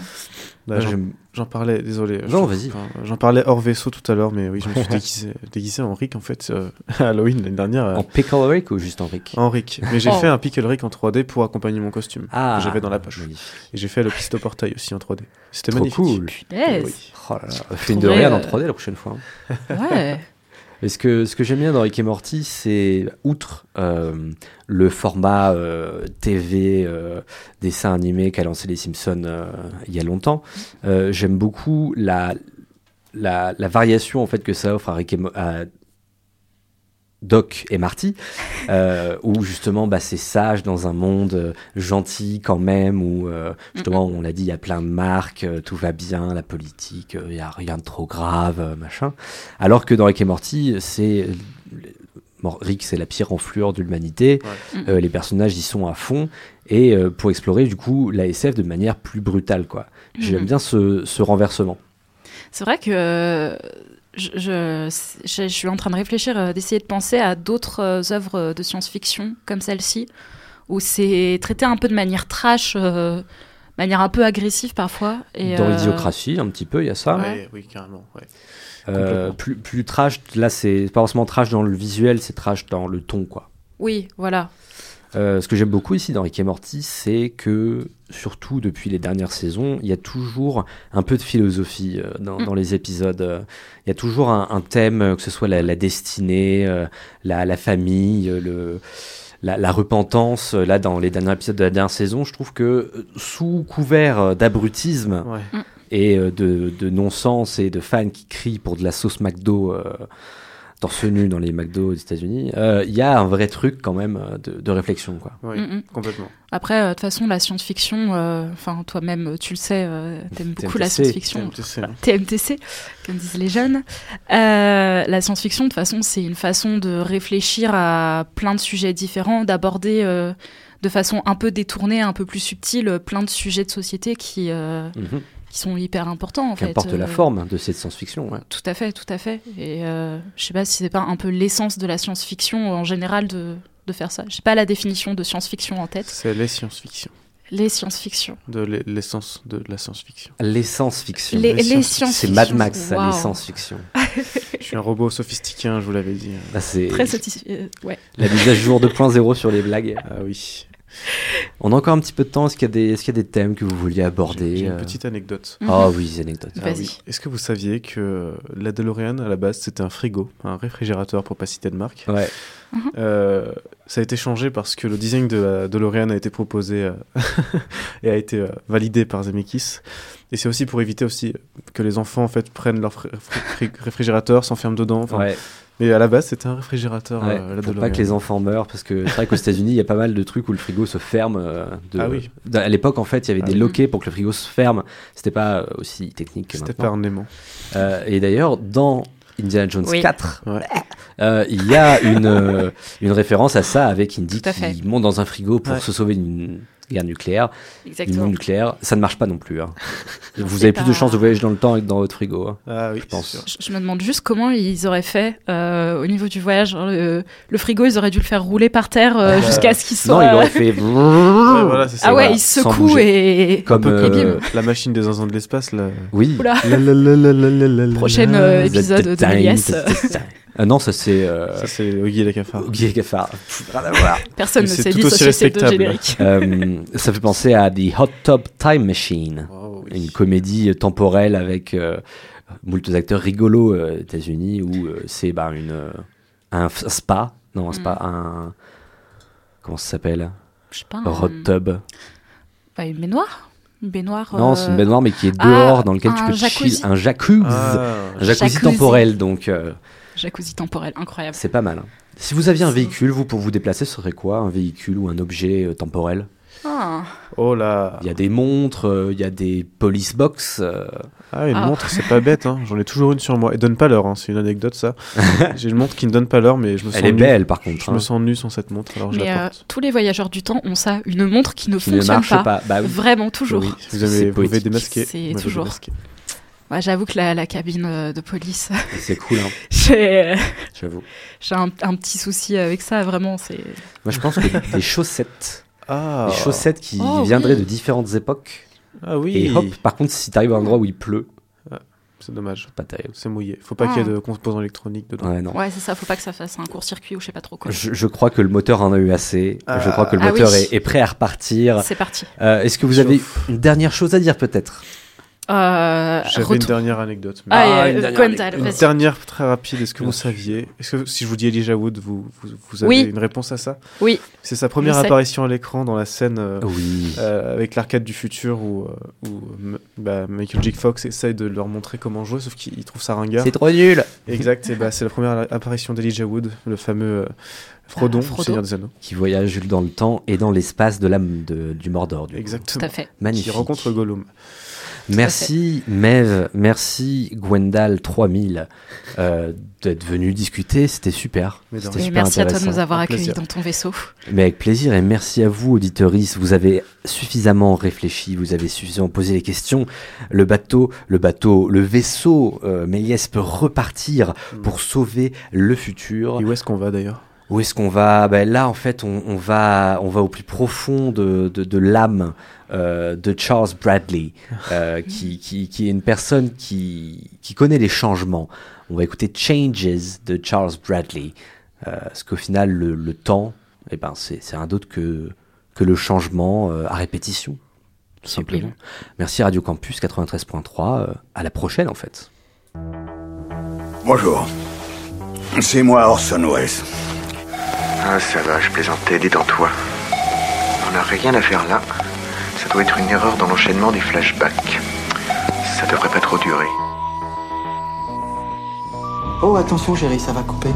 Bah, Moi, j'en- parlais, désolé. Non, J'en- vas-y. J'en parlais hors vaisseau tout à l'heure, mais oui, je me suis déguisé, déguisé en Rick en fait euh, à Halloween l'année dernière. euh, En Pickle Rick ou juste en Rick? En Rick. Mais j'ai Oh. fait un Pickle Rick en 3D pour accompagner mon costume Ah, que j'avais dans la poche. magnifique. Et j'ai fait le pisto portail aussi en 3D. C'était magnifique. cool. Oui. Oh là là, fais une de rien en euh, 3D la prochaine fois. hein. Ouais. Et ce que, ce que j'aime bien dans Rick et Morty, c'est, outre euh, le format euh, TV, euh, dessin animé qu'a lancé les Simpsons euh, il y a longtemps, euh, j'aime beaucoup la, la, la variation en fait, que ça offre à, Rick et à Doc et Marty, euh, où justement bah, c'est sage dans un monde euh, gentil quand même, où euh, justement on l'a dit, il y a plein de marques, euh, tout va bien, la politique, euh, il n'y a rien de trop grave, euh, machin. Alors que dans Rick et Morty, c'est Rick, c'est la pire enflure de l'humanité. Ouais. Euh, les personnages y sont à fond et euh, pour explorer du coup la SF de manière plus brutale quoi. J'aime bien ce, ce renversement. C'est vrai que euh, je, je, je- je suis en train de réfléchir, euh, d'essayer de penser à d'autres euh, œuvres de science-fiction comme celle-ci, où c'est traité un peu de manière trash, euh, manière un peu agressive parfois. Et, Dans euh, Idiocratie, un petit peu, il y a ça. Ouais, oui, carrément. Ouais. Euh, plus trash, là c'est pas forcément trash dans le visuel, c'est trash dans le ton quoi. Oui, voilà. Euh, ce que j'aime beaucoup ici dans Rick et Morty, c'est que, surtout depuis les dernières saisons, il y a toujours un peu de philosophie euh, dans, Mm. dans les épisodes. Euh, Il y a toujours un, un thème, euh, que ce soit la, la destinée, la, la famille, le, la, la repentance. Là, dans les derniers épisodes de la dernière saison, je trouve que, sous couvert d'abrutisme Ouais. Et de, de non-sens et de fans qui crient pour de la sauce McDo torse nu dans les McDo aux États-Unis, euh, il y a un vrai truc quand même euh, de, de réflexion. Quoi. Oui, Mm, mm. complètement. Après, euh, de toute façon, la science-fiction, euh, enfin, toi-même, tu le sais, euh, t'aimes beaucoup la TMTC. science-fiction. TMTC, hein. TMTC, comme disent les jeunes. Euh, la science-fiction, de toute façon, c'est une façon de réfléchir à plein de sujets différents, d'aborder euh, de façon un peu détournée, un peu plus subtile, euh, plein de sujets de société qui, euh, Mhm. Qui sont hyper importants, en fait. Qu'importe la Euh, forme de cette science-fiction. ouais. Tout à fait, tout à fait. Et euh, je sais pas si c'est pas un peu l'essence de la science-fiction en général de, de faire ça. J'ai pas la définition de science-fiction en tête. C'est les science-fiction. Les science-fiction. De l'e- l'essence de la science-fiction. L'essence-fiction. Les, les science- science-fiction. C'est Mad Max, ça, Waouh. l'essence-fiction. Je suis un robot sophistiqué, hein, je vous l'avais dit. Là, c'est Très satisfait. euh, ouais. la mise à jour 2.0 sur les blagues. Ah oui. On a encore un petit peu de temps. Est-ce qu'il y, a des- est-ce qu'il y a des thèmes que vous vouliez aborder j'ai une euh petite anecdote. Ah oui, des anecdotes. Ah Vas-y. oui. Est-ce que vous saviez que la DeLorean, à la base, c'était un frigo, un réfrigérateur pour pas citer de marque Ouais. Euh, Ça a été changé parce que le design de la DeLorean a été proposé euh, et a été euh, validé par Zemeckis. Et c'est aussi pour éviter aussi que les enfants en fait prennent leur fri- fri- réfrigérateur, s'enferment dedans. Enfin, Ouais. Mais à la base, c'était un réfrigérateur. Ouais, euh, la pour pas que les enfants meurent, parce que c'est vrai qu'aux États-Unis, il y a pas mal de trucs où le frigo se ferme. euh, de- Ah oui. À l'époque, en fait, il y avait Ah des oui. loquets pour que le frigo se ferme. C'était pas euh, aussi technique que C'était pas un aimant. Euh, et d'ailleurs, dans Indiana Jones Oui. 4, Ouais. euh, il y a une, euh, une référence à ça avec Indy qui monte dans un frigo pour Ouais. se sauver d'une guerre nucléaire. Exactement. bombe nucléaire, ça ne marche pas non plus. hein. Vous avez plus de chances de voyager dans le temps que dans votre frigo. hein. Ah oui, Je pense. c'est sûr. Je, je me demande juste comment ils auraient fait euh, au niveau du voyage. Genre, Le, le frigo, ils auraient dû le faire rouler par terre euh, Euh, jusqu'à ce qu'il soit. Non, il aurait fait. Ouais, voilà, c'est ça. ah ouais, voilà, il secoue et. Comme. La machine des zinzins de l'espace, là. oui. Euh, épisode de. Ah non, ça c'est. euh, Ça, c'est Oggy et les cafards. Guy et Cafard. Pff, rien à voir. Personne ne s'est tout dit aussi société de respectable. générique. Euh, ça fait penser à The Hot Tub Time Machine, Oh, oui. une comédie temporelle avec euh, moult acteurs rigolos euh, aux États-Unis où euh, c'est bah, une, euh, un spa, non, un spa, un. Comment ça s'appelle? Je sais pas. Un- hot tub. Bah, une baignoire Une baignoire. Non, euh, c'est une baignoire, mais qui est ah, dehors, dans lequel tu un peux jacuzzi. chill. Un jacuzzi. Ah, un jacuzzi, Jacuzzi. temporel, donc euh, Jacuzzi temporel, incroyable. c'est pas mal. hein. Si vous aviez un véhicule, vous, pour vous déplacer, ce serait quoi? Un véhicule ou un objet euh, temporel? Ah. Oh là. Il y a des montres, euh, il y a des police box. euh, Ah, une Ah. montre, c'est pas bête. Hein. J'en ai toujours une sur moi. Et donne pas l'heure, hein. c'est une anecdote ça. J'ai une montre qui ne donne pas l'heure, mais je me sens Elle est nu. belle, par contre. Je hein, me sens nu sans cette montre, alors je Mais la euh, porte. tous les voyageurs du temps ont ça, une montre qui ne qui ne fonctionne marche pas. pas. Bah oui. Vraiment, toujours. Oui, Vous avez, vous poétique. avez démasqué. C'est toujours. Ouais, J'avoue que la, la cabine euh, de police, C'est cool, hein, j'ai j'avoue. j'ai un, un petit souci avec ça, vraiment. c'est Moi, je pense que des chaussettes, Ah. des chaussettes qui Oh, viendraient oui. de différentes époques. Ah oui. Et hop, par contre, si t'arrives à un endroit où il pleut, C'est dommage. pas terrible. C'est mouillé. Faut pas Ah. qu'il y ait de composants électroniques dedans. Ouais, non. Ouais, c'est ça, faut pas que ça fasse un court-circuit ou je sais pas trop quoi. Je, je crois que le moteur en a eu assez. Ah. Je crois que le Ah moteur oui. est, est prêt à repartir. C'est parti. Euh, Est-ce que vous Chauffe. avez une dernière chose à dire peut-être? Euh, J'avais une dernière anecdote. mais- Ah, Ah, une euh, dernière Gwendal, anecdote. Une dernière très rapide. Est-ce que vous saviez Est-ce que si je vous dis Elijah Wood, vous, vous, vous avez Oui. une réponse à ça? Oui, C'est sa première Je sais. apparition à l'écran dans la scène euh, Oui. euh, avec l'arcade du futur où, bah, Michael J. Fox essaye de leur montrer comment jouer, sauf qu'il trouve ça ringard. C'est trop nul Exact. Et bah, c'est la première apparition d'Elijah Wood, le fameux euh, Frodon, Ah, du Frodo. Seigneur des Anneaux. Qui voyage dans le temps et dans l'espace de l'âme du Mordor. Du coup. Exactement. tout à fait. Magnifique. Qui rencontre Gollum. Merci Mev, merci Gwendal 3000 euh, d'être venu discuter, c'était super. Mais. Et merci à toi de nous avoir accueillis dans ton vaisseau. Mais avec plaisir et merci à vous auditeuristes, vous avez suffisamment réfléchi, vous avez suffisamment posé les questions. Le bateau, le bateau, le vaisseau euh, Méliès peut repartir pour sauver le futur. Et où est-ce qu'on va d'ailleurs? Où est-ce qu'on va? Ben Là, en fait, on, on va, on va au plus profond de, de, de l'âme euh, de Charles Bradley, euh, qui, qui, qui est une personne qui, qui connaît les changements. On va écouter Changes de Charles Bradley, euh, parce qu'au final, le, le temps, eh ben, c'est c'est rien d'autre que, que le changement euh, à répétition, tout simplement. Merci Radio Campus 93.3, euh, à la prochaine en fait. Bonjour. C'est moi Orson Welles. Ah, ça va, je plaisantais, détends-toi. On n'a rien à faire là. Ça doit être une erreur dans l'enchaînement des flashbacks. Ça devrait pas trop durer. Oh, attention, chérie, ça va couper.